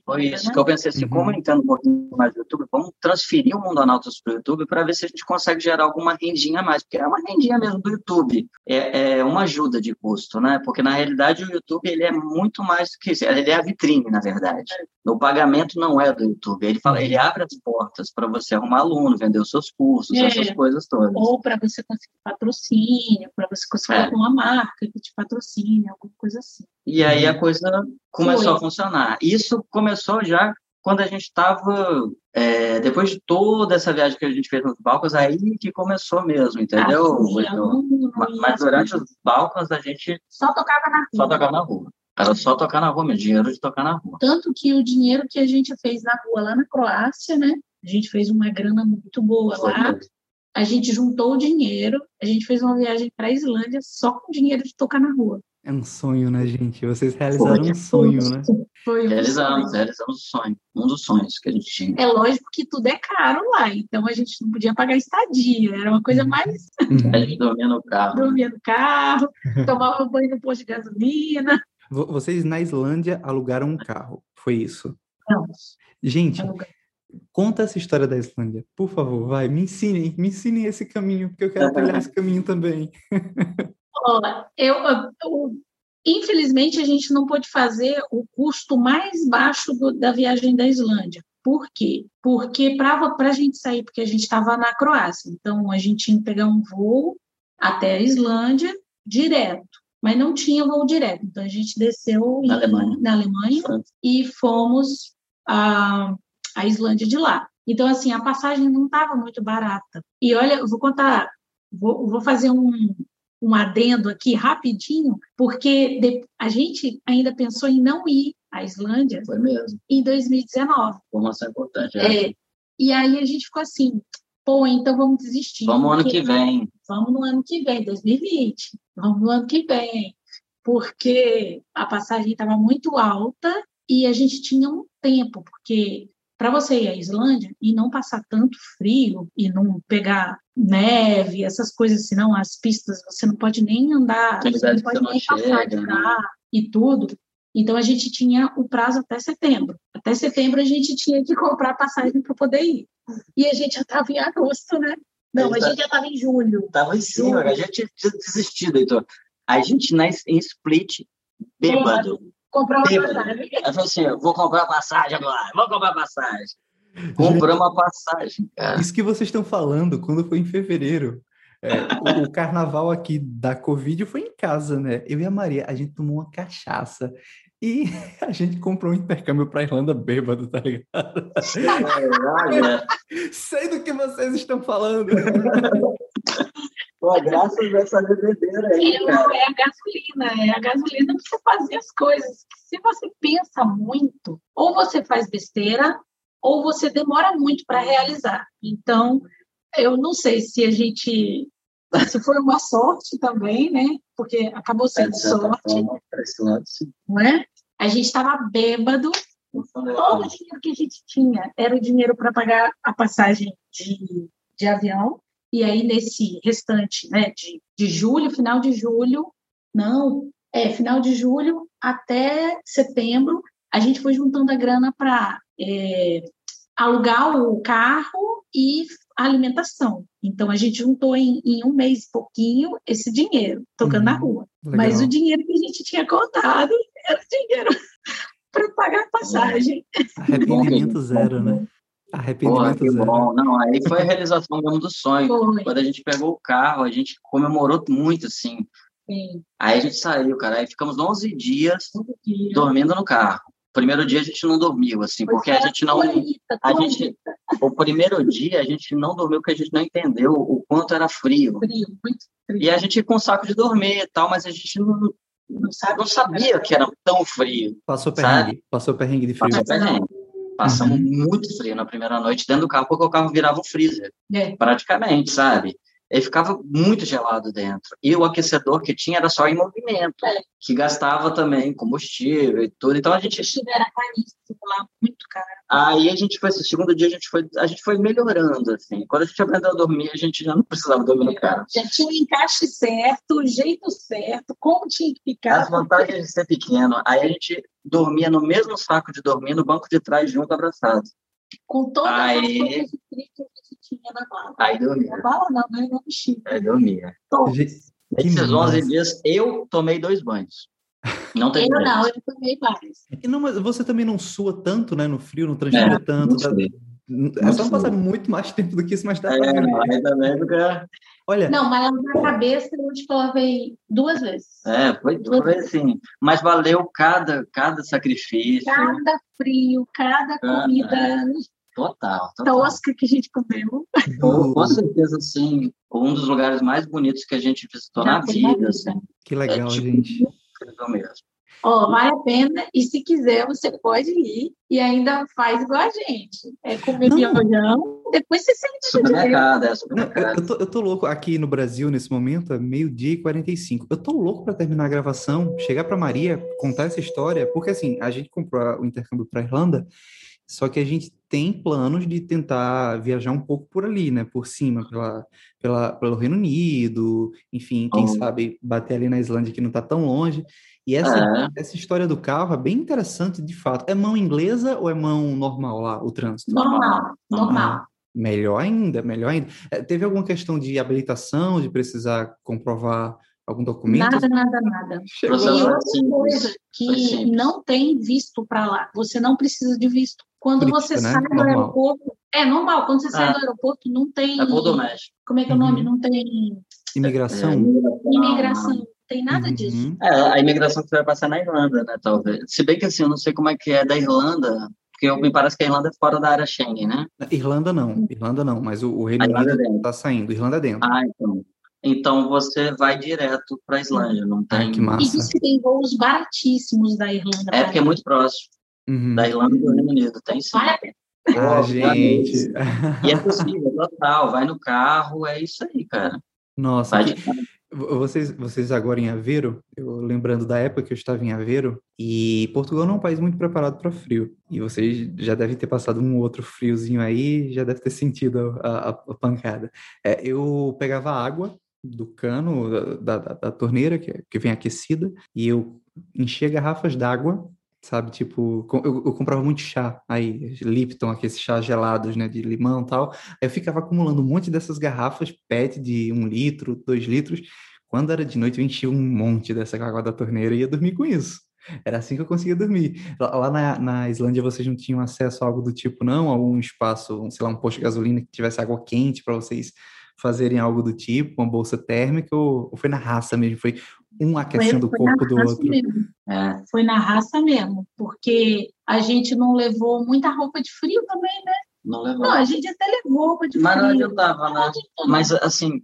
Foi isso né? que eu pensei assim, uhum. como eu entendo um pouquinho mais do YouTube, vamos transferir o Mundo Anautas para o YouTube para ver se a gente consegue gerar alguma rendinha a mais, porque é uma rendinha mesmo do YouTube, é, é uma ajuda de custo, né? Porque na realidade o YouTube ele é muito mais do que isso, ele é a vitrine, na verdade. O pagamento não é do YouTube, ele fala, ele abre as portas para você arrumar aluno, vender os seus cursos, é. essas coisas todas. Ou para você conseguir patrocínio, para você conseguir é. uma marca que te patrocine, alguma coisa assim. E aí a coisa começou a funcionar. Isso começou já quando a gente estava, é, depois de toda essa viagem que a gente fez nos Balcãs, aí que começou mesmo, entendeu? Ah, não Mas durante os Balcãs a gente só tocava na rua. Só tocava na rua. Era só tocar na rua, meu dinheiro de tocar na rua. Tanto que o dinheiro que a gente fez na rua lá na Croácia, né? A gente fez uma grana muito boa Foi lá. Mesmo. A gente juntou o dinheiro, a gente fez uma viagem para a Islândia só com dinheiro de tocar na rua. É um sonho, né, gente? Vocês realizaram foi, um sonho, foi, né? Foi um realizamos, sonho. realizamos o sonho. Um dos sonhos que a gente tinha. É lógico que tudo é caro lá, então a gente não podia pagar estadia. Era uma coisa uhum. mais. a gente dormia no carro. Dormia no carro, tomava banho no posto de gasolina. Vocês na Islândia alugaram um carro, foi isso? Não. Gente, conta essa história da Islândia. Por favor, vai, me ensinem, me ensinem esse caminho, porque eu quero trilhar esse caminho também. eu, eu, infelizmente, a gente não pôde fazer o custo mais baixo do, da viagem da Islândia. Por quê? Porque para a gente sair, porque a gente estava na Croácia, então a gente tinha que pegar um voo até a Islândia direto, mas não tinha voo direto. Então a gente desceu na em, Alemanha, na Alemanha e fomos à, à Islândia de lá. Então, assim, a passagem não estava muito barata. E olha, eu vou contar, vou, vou fazer um, um adendo aqui rapidinho, porque a gente ainda pensou em não ir à Islândia Foi mesmo. em 2019. Informação importante. É. é. E aí a gente ficou assim, pô, então vamos desistir. Vamos no ano que vem. Vamos no ano que vem, 2020. Vamos no ano que vem. Porque a passagem estava muito alta e a gente tinha um tempo, porque para você ir à Islândia e não passar tanto frio e não pegar neve, essas coisas, senão as pistas você não pode nem andar, você não pode nem passar de né? carro e tudo. Então a gente tinha o prazo até setembro. Até setembro a gente tinha que comprar passagem para poder ir. E a gente já estava em agosto, né? Não, a gente já estava em julho. Estava em cima, a gente tinha desistido, então. A gente na, em Split, bêbado. Comprou uma passagem. Ela falou assim: vou comprar passagem agora, vou comprar passagem. Comprou uma passagem, cara. Isso que vocês estão falando, quando foi em fevereiro. É, o, o, carnaval aqui da Covid foi em casa, né? Eu e a Maria, a gente tomou uma cachaça e a gente comprou um intercâmbio para Irlanda bêbado, tá ligado? Sei do que vocês estão falando. Pô, graças a essa bebedeira aí. É, é a gasolina, é a gasolina para você fazer as coisas. Se você pensa muito, ou você faz besteira, ou você demora muito para realizar. Então, eu não sei se a gente. Se foi uma sorte também, né? Porque acabou sendo sorte. Forma, não é? A gente estava bêbado, todo o dinheiro que a gente tinha era o dinheiro para pagar a passagem de, de avião e aí, nesse restante né, de, de julho, final de julho, não, é, final de julho até setembro, a gente foi juntando a grana para é, alugar o carro e alimentação. Então, a gente juntou em, em um mês e pouquinho esse dinheiro, tocando uhum. na rua. Legal. Mas o dinheiro que a gente tinha contado era dinheiro para pagar a passagem. Arrependimento zero, né? Arrependimento Porra, zero. Bom. Não, aí foi a realização mesmo do sonho. Foi. Quando a gente pegou o carro, a gente comemorou muito, assim. Sim. Aí a gente saiu, cara. Aí ficamos 11 dias dormindo no carro. Primeiro dia a gente não dormiu, assim, pois porque a gente não. a gente, o primeiro dia a gente não dormiu porque a gente não entendeu o quanto era frio. Frio, muito frio. E a gente com saco de dormir e tal, mas a gente não, não, sabe, não sabia que era tão frio. Passou perrengue, passou perrengue de frio. Passou perrengue. Passamos uhum. muito frio na primeira noite dentro do carro, porque o carro virava um freezer. É. Praticamente, sabe? Ele ficava muito gelado dentro. E o aquecedor que tinha era só em movimento, é. que gastava também combustível e tudo. Então a gente. Era caríssimo lá, muito caro. Aí a gente foi, segundo dia a gente foi, a gente foi melhorando, assim. Quando a gente aprendeu a dormir, a gente já não precisava dormir no carro. Já tinha o encaixe certo, o jeito certo, como tinha que ficar. As vantagens de ser pequeno. Aí a gente dormia no mesmo saco de dormir, no banco de trás, junto, abraçado. Com todas aí... as coisas que tinha na bala. Aí dormia. Na bala não, né? No bexiga. Aí dormia. Nesses 11 dias, eu tomei dois banhos. Não tem Eu banhos. não, eu tomei vários. E não, mas você também não sua tanto, né? No frio, não transpira é, tanto. Tá... É só passar muito mais tempo do que isso, mas dá é, Aí também porque... Olha... Não, mas na cabeça eu te lavei duas vezes. É, foi, duas foi assim. Mas valeu cada, cada sacrifício. Cada frio, cada comida. É. Total, total. Tosca que a gente comeu. com certeza, sim. Um dos lugares mais bonitos que a gente visitou Já na vida. Assim. Que legal, é, tipo, gente. Incrível mesmo. Oh, vale a pena, e se quiser, você pode ir e ainda faz igual a gente. É comer miojão, depois você sente Supermercado, é supermercado. Eu, tô, eu tô louco aqui no Brasil, nesse momento, é meio-dia e 45. Eu tô louco para terminar a gravação, chegar para Maria, contar essa história, porque assim, a gente comprou o intercâmbio para Irlanda só que a gente tem planos de tentar viajar um pouco por ali, né? Por cima, pela, pela, pelo Reino Unido, enfim, quem oh. sabe bater ali na Islândia que não está tão longe. E essa, é. essa história do carro é bem interessante, de fato. É mão inglesa ou é mão normal lá, o trânsito? Normal, normal. Ah, melhor ainda, melhor ainda. É, teve alguma questão de habilitação, de precisar comprovar algum documento? Nada, nada, nada. Chegou. E outra coisa que não tem visto para lá, você não precisa de visto. Quando Política, você né? sai do normal. aeroporto, é normal, quando você sai ah. do aeroporto não tem. É doméstico. Como é que é o nome? Uhum. Não tem. Imigração? É, imigração. Não tem nada uhum. disso. É, a imigração que você vai passar na Irlanda, né, talvez. Se bem que assim, eu não sei como é que é da Irlanda, porque me parece que a Irlanda é fora da área Schengen, né? Irlanda não, Irlanda não, mas o, o Reino Unido está saindo, Irlanda é dentro. Ah, então. Então você vai direto para a Islândia, não tem. Ai, que massa. E diz que tem voos baratíssimos da Irlanda. É, porque é muito próximo. Uhum. Da Irlanda e do Reino Unido. Tem sim. Ah, gente. E é possível, total. Vai no carro, é isso aí, cara. Nossa. Vai de... Vocês, vocês agora em Aveiro, eu lembrando da época que eu estava em Aveiro, e Portugal não é um país muito preparado para frio. E vocês já devem ter passado um outro friozinho aí, já deve ter sentido a, a, a pancada. É, eu pegava água do cano, da, da, da torneira, que, que vem aquecida, e eu enchia garrafas d'água, sabe? Tipo, eu, eu, comprava muito chá aí, Lipton, aqueles chás gelados, né, de limão e tal. Aí eu ficava acumulando um monte dessas garrafas PET de um litro, dois litros. Quando era de noite, eu enchia um monte dessa água da torneira e ia dormir com isso. Era assim que eu conseguia dormir. Lá na, na Islândia vocês não tinham acesso a algo do tipo, não? A um espaço, sei lá, um posto de gasolina que tivesse água quente para vocês fazerem algo do tipo, uma bolsa térmica, ou, ou foi na raça mesmo? Foi um aquecendo foi, foi o corpo do outro? É, foi na raça mesmo, porque a gente não levou muita roupa de frio também, né? Não levou. Não, a gente até levou roupa de Mas frio. Mas não adiantava, né? Mas, assim,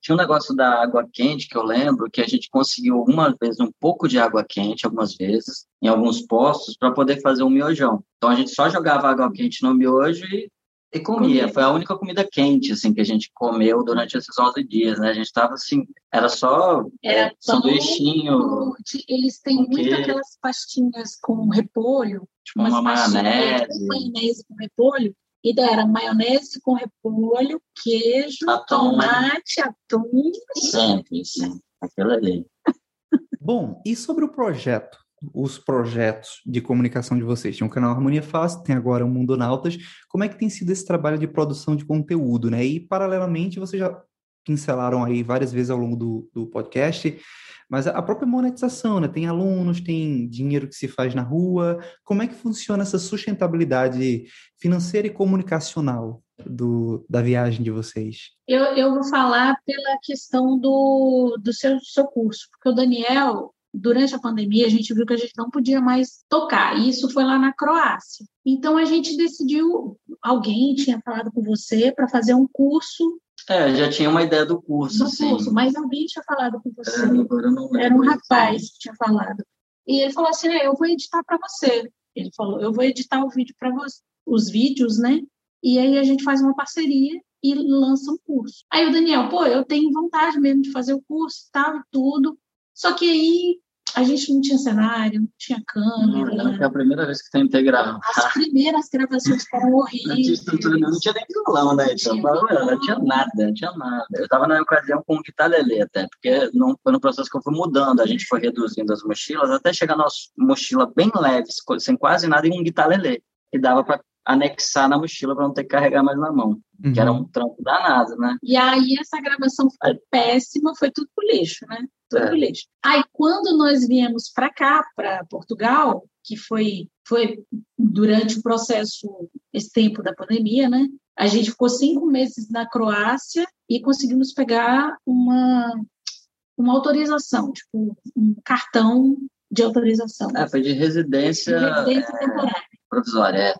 tinha um negócio da água quente que eu lembro que a gente conseguiu uma vez um pouco de água quente, algumas vezes, em alguns postos, para poder fazer um miojão. Então a gente só jogava água quente no miojo e e comia. Foi a única comida quente, assim, que a gente comeu durante esses 11 dias, né? A gente estava, assim, era só era é, sanduichinho. Eles têm muito queijo. aquelas pastinhas com repolho. Tipo uma maionese. maionese com repolho. E daí era maionese com repolho, queijo, atum, tomate, atum. Sempre, sim. Aquilo ali. Bom, e sobre o projeto? Os projetos de comunicação de vocês? Tinha um canal Harmonia Fácil, tem agora o Mundo Nautas. Como é que tem sido esse trabalho de produção de conteúdo, né? E, paralelamente, vocês já pincelaram aí várias vezes ao longo do, do podcast, mas a própria monetização, né? Tem alunos, tem dinheiro que se faz na rua. Como é que funciona essa sustentabilidade financeira e comunicacional do, da viagem de vocês? Eu, eu vou falar pela questão do, do seu, seu curso, porque o Daniel, durante a pandemia, a gente viu que a gente não podia mais tocar. E isso foi lá na Croácia. Então a gente decidiu, alguém tinha falado com você para fazer um curso é, já tinha uma ideia do curso, do sim. curso, mas alguém tinha falado com você. É, Era um rapaz que tinha falado. E ele falou assim: é, eu vou editar para você. Ele falou: eu vou editar o vídeo para você, os vídeos, né? E aí a gente faz uma parceria e lança um curso. Aí o Daniel, pô, eu tenho vontade mesmo de fazer o curso, tal, tudo. Só que aí a gente não tinha cenário, não tinha câmera. Não, é a primeira vez que tem integral. As primeiras gravações foram horríveis. Não tinha não tinha nem violão, né? Então, não, não tinha nada, não tinha nada. Eu estava na ocasião com guitarra-lelê até, porque não, foi no processo que eu fui mudando, a gente foi reduzindo as mochilas até chegar na mochila bem leve, sem quase nada, e um guitarra-lelê, que dava para anexar na mochila para não ter que carregar mais na mão, uhum. que era um trampo danado, né? E aí essa gravação foi péssima, foi tudo pro lixo, né? Tudo é. pro lixo. Aí quando nós viemos para cá, para Portugal, que foi foi durante o processo esse tempo da pandemia, né? A gente ficou cinco meses na Croácia e conseguimos pegar uma uma autorização, tipo um cartão de autorização. É, foi de residência, de residência temporária. provisória, é.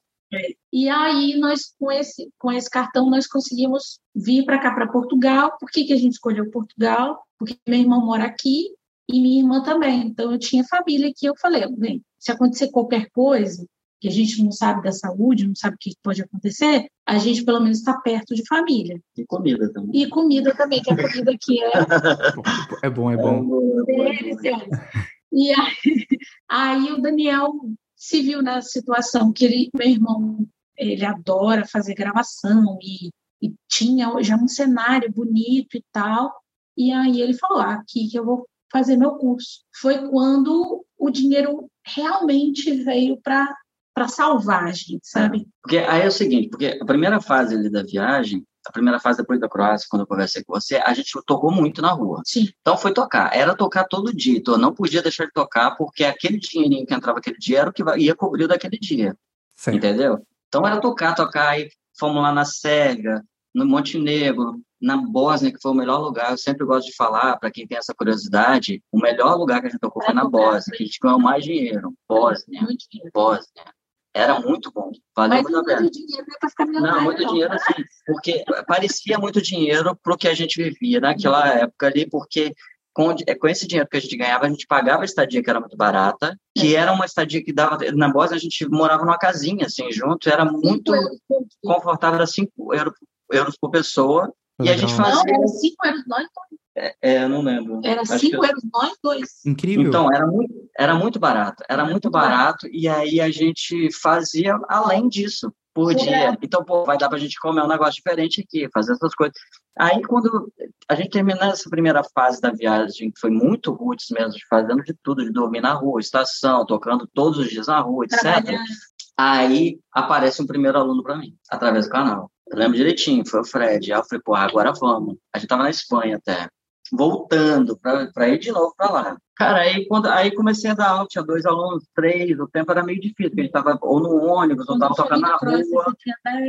E aí nós com esse com esse cartão nós conseguimos vir para cá para Portugal. Por que, que a gente escolheu Portugal? Porque meu irmão mora aqui e minha irmã também. Então eu tinha família aqui. Eu falei, bem, se acontecer qualquer coisa que a gente não sabe da saúde, não sabe o que pode acontecer, a gente pelo menos está perto de família. E comida também. E comida também, que a comida aqui é. É bom, é bom. Deliciosa. E aí, aí o Daniel se viu na situação que ele, meu irmão, ele adora fazer gravação e, e tinha já um cenário bonito e tal. E aí ele falou: ah, aqui que eu vou fazer meu curso. Foi quando o dinheiro realmente veio para para salvar a gente, sabe? Porque aí é o seguinte, porque a primeira fase ali da viagem, a primeira fase depois da Croácia, quando eu conversei com você, a gente tocou muito na rua. Sim. Então foi tocar. Era tocar todo dia. Então eu não podia deixar de tocar, porque aquele dinheirinho que entrava aquele dia era o que ia cobrir daquele dia. Sim. Entendeu? Então era tocar, tocar. Aí fomos lá na Sérvia, no Montenegro, na Bósnia, que foi o melhor lugar. Eu sempre gosto de falar, para quem tem essa curiosidade, o melhor lugar que a gente tocou foi na Bósnia, que a gente ganhou mais dinheiro. Bósnia. Bósnia. Era muito bom. Valeu Mas muito, muito dinheiro para ficar Não, muito dinheiro assim, porque parecia muito dinheiro para o que a gente vivia naquela época ali, porque com, é, com esse dinheiro que a gente ganhava, a gente pagava a estadia que era muito barata, que é. era uma estadia que dava. Na Bósnia, a gente morava numa casinha, assim, junto, era muito confortável, era 5 euros, euros por pessoa. E a gente fazia. Não, era 5 euros nós é, é, não lembro. Era 5 euros nós dois. Incrível. Então, era muito, era muito barato. Era muito barato, e aí a gente fazia além disso por é. dia. Então, pô, vai dar pra gente comer um negócio diferente aqui, fazer essas coisas. Aí, quando a gente terminou essa primeira fase da viagem, que foi muito roots mesmo, fazendo de tudo, de dormir na rua, estação, tocando todos os dias na rua, etc. Aí aparece um primeiro aluno para mim, através do canal. Eu lembro direitinho, foi o Fred. Aí eu falei, pô, agora vamos. A gente tava na Espanha até voltando para ir de novo para lá. Cara, aí, quando, aí comecei a dar aula, tinha dois alunos, três, o tempo era meio difícil, porque a gente estava ou no ônibus, ou estava tocando na rua,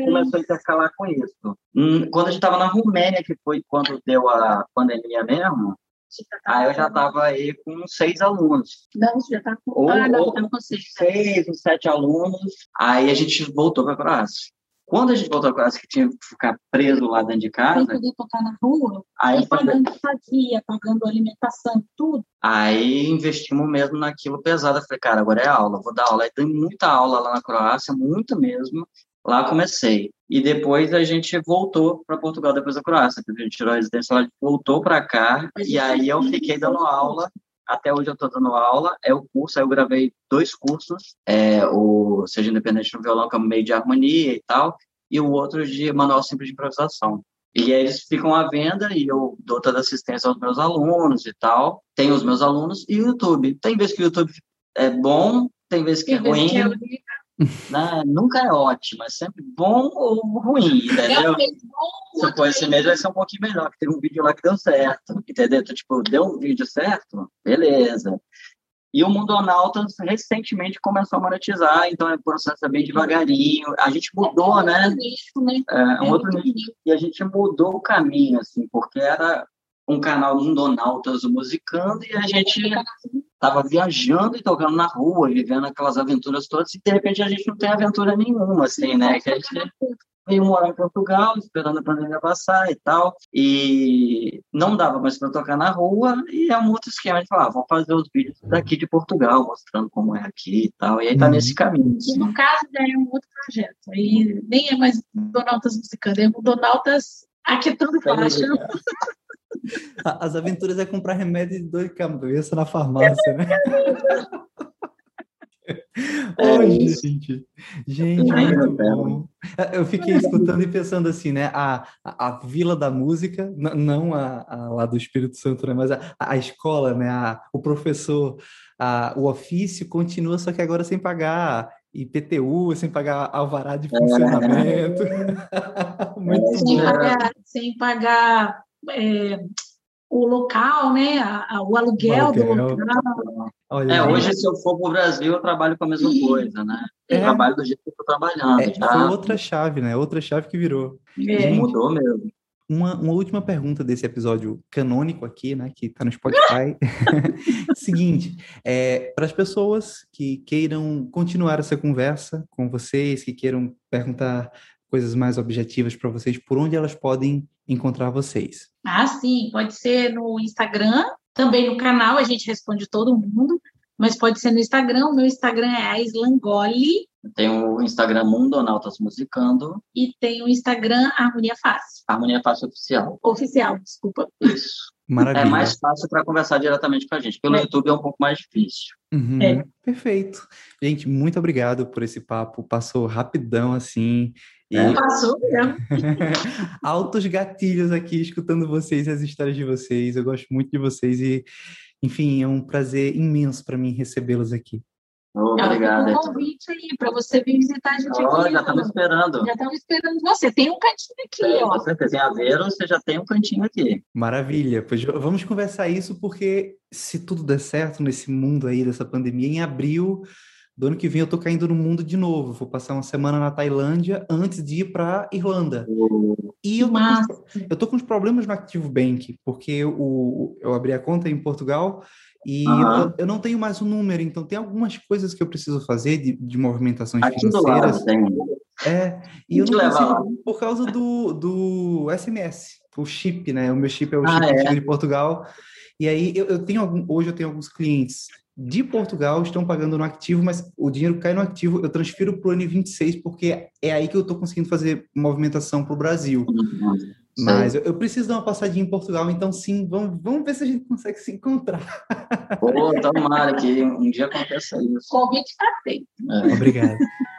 começou a intercalar com isso. Hum, quando a gente estava na Romênia, que foi quando deu a pandemia mesmo, Aí eu já estava aí com seis alunos. Não, você já está com... Ou, ah, não, ou com seis. Seis, sete alunos. Aí a gente voltou para a Croácia. Quando a gente voltou para casa que tinha que ficar preso lá dentro de casa. Sem poder tocar na rua, aí pagando estadia, pagando alimentação, tudo. Aí investimos mesmo naquilo pesado. Eu falei, cara, agora é aula, vou dar aula. Aí tem muita aula lá na Croácia, muita mesmo. Lá comecei. E depois a gente voltou para Portugal depois da Croácia. A gente tirou a residência lá, voltou para cá. E aí eu fiquei dando aula até hoje eu estou dando aula, é o curso, aí eu gravei dois cursos, é, o Seja Independente no Violão, que é um meio de harmonia e tal, e o outro de Manual Simples de Improvisação. E aí eles ficam à venda e eu dou toda assistência aos meus alunos e tal. Tem os meus alunos e o YouTube. Tem vezes que o YouTube é bom, tem vezes que é tem é ruim. Que é né? Nunca é ótimo, é sempre bom ou ruim, entendeu? Se for esse mês vai ser um pouquinho melhor, que tem um vídeo lá que deu certo, entendeu? Então, tipo, deu um vídeo certo, beleza. E o Mundonautas recentemente começou a monetizar, então é um processo bem devagarinho. A gente mudou, né? né? É, um outro nicho. E a gente mudou o caminho, assim, porque era um canal Mundonautas musicando e a gente estava viajando e tocando na rua, vivendo aquelas aventuras todas, e de repente a gente não tem aventura nenhuma, assim, né? Que a gente veio morar em Portugal, esperando a pandemia passar e tal, e não dava mais para tocar na rua, e é um outro esquema de falar, ah, vamos fazer os vídeos daqui de Portugal, mostrando como é aqui e tal, e aí tá uhum. nesse caminho. Assim. E no caso, já é um outro projeto, aí nem é mais Donaltas Musicando, é Donaltas Aquetando Faixa. As aventuras é comprar remédio de dor de cabeça na farmácia, né? É gente. Gente, muito bom. Eu fiquei escutando e pensando assim, né? A, a, a Vila da Música, não a, a, lá do Espírito Santo, né? Mas a, a escola, né? A, o professor, a, o ofício continua, só que agora sem pagar IPTU, sem pagar alvará de funcionamento. É. muito sem, pagar, sem pagar é, o local, né? o aluguel, aluguel, do local. Olha, é, hoje, se eu for para o Brasil, eu trabalho com a mesma coisa, né? Eu é. trabalho do jeito que eu estou trabalhando. É, já. Foi outra chave, né? Outra chave que virou. É. Gente, mudou mesmo. Uma, uma, última pergunta desse episódio canônico aqui, né, que está no Spotify. Seguinte, é, para as pessoas que queiram continuar essa conversa com vocês, que queiram perguntar coisas mais objetivas para vocês, por onde elas podem encontrar vocês? Ah, sim, pode ser no Instagram, também no canal, a gente responde todo mundo, mas pode ser no Instagram, o meu Instagram é a Islangoli. Tem o Instagram Mundonautas Musicando. E tem o Instagram Harmonia Fácil. Harmonia Fácil Oficial. Oficial, desculpa. Isso. Maravilha. É mais fácil para conversar diretamente com a gente. Pelo é. YouTube é um pouco mais difícil. Uhum, é. Perfeito. Gente, muito obrigado por esse papo. Passou rapidão assim. E... É, passou mesmo. Altos gatilhos aqui, escutando vocês e as histórias de vocês. Eu gosto muito de vocês e, enfim, é um prazer imenso para mim recebê-los aqui. obrigado. Um convite aí para você vir visitar a gente oh, aqui. Já estamos esperando. Já estamos esperando você. Tem um cantinho aqui, ó. Com certeza. Em Aveiro, você já tem um cantinho aqui. Maravilha. Pois vamos conversar isso porque se tudo der certo nesse mundo aí dessa pandemia, em abril do ano que vem eu tô caindo no mundo de novo. Vou passar uma semana na Tailândia antes de ir para Irlanda. E eu tô, com, eu tô com uns problemas no Active Bank, porque o, eu abri a conta em Portugal e uhum. eu, eu, não tenho mais o um número, então tem algumas coisas que eu preciso fazer de, de movimentações Aqui financeiras. É, e eu não consigo por causa do, do SMS, o chip, né? O meu chip é o ah, chip é? de Portugal. E aí eu, eu tenho algum, hoje eu tenho alguns clientes de Portugal estão pagando no ativo, mas o dinheiro cai no ativo, eu transfiro para o N26, porque é aí que eu estou conseguindo fazer movimentação para o Brasil. Mas eu, eu, preciso dar uma passadinha em Portugal, então sim, vamos, vamos ver se a gente consegue se encontrar. Pô, tomara que um dia aconteça isso. O convite está feito. É. Obrigado.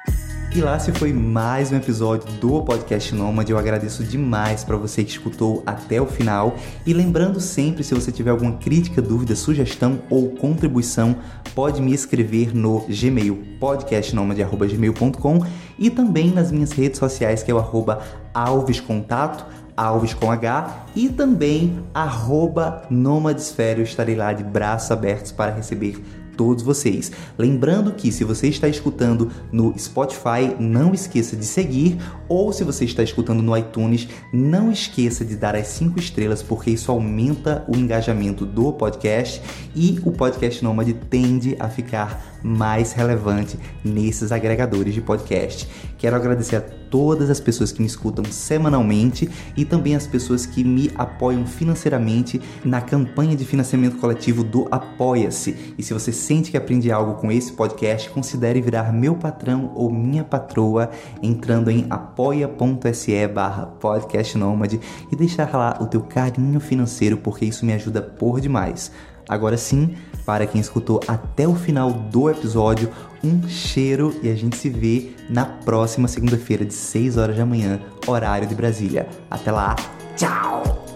E lá se foi mais um episódio do Podcast Nômade. Eu agradeço demais para você que escutou até o final. E lembrando sempre, se você tiver alguma crítica, dúvida, sugestão ou contribuição, pode me escrever no Gmail, podcastnomade.gmail.com e também nas minhas redes sociais, que é o arroba alvescontato, Alves com H e também arroba Nomadesfério. Estarei lá de braços abertos para receber todos vocês. Lembrando que se você está escutando no Spotify, não esqueça de seguir, ou se você está escutando no iTunes, não esqueça de dar as cinco estrelas, porque isso aumenta o engajamento do podcast e o podcast Nômade tende a ficar mais relevante nesses agregadores de podcast. Quero agradecer a todas as pessoas que me escutam semanalmente e também as pessoas que me apoiam financeiramente na campanha de financiamento coletivo do Apoia-se. E se você sente que aprende algo com esse podcast, considere virar meu patrão ou minha patroa entrando em apoia.se barra podcastnomad e deixar lá o teu carinho financeiro porque isso me ajuda por demais. Agora sim, para quem escutou até o final do episódio, um cheiro e a gente se vê na próxima segunda-feira de 6 horas da manhã, horário de Brasília. Até lá, tchau!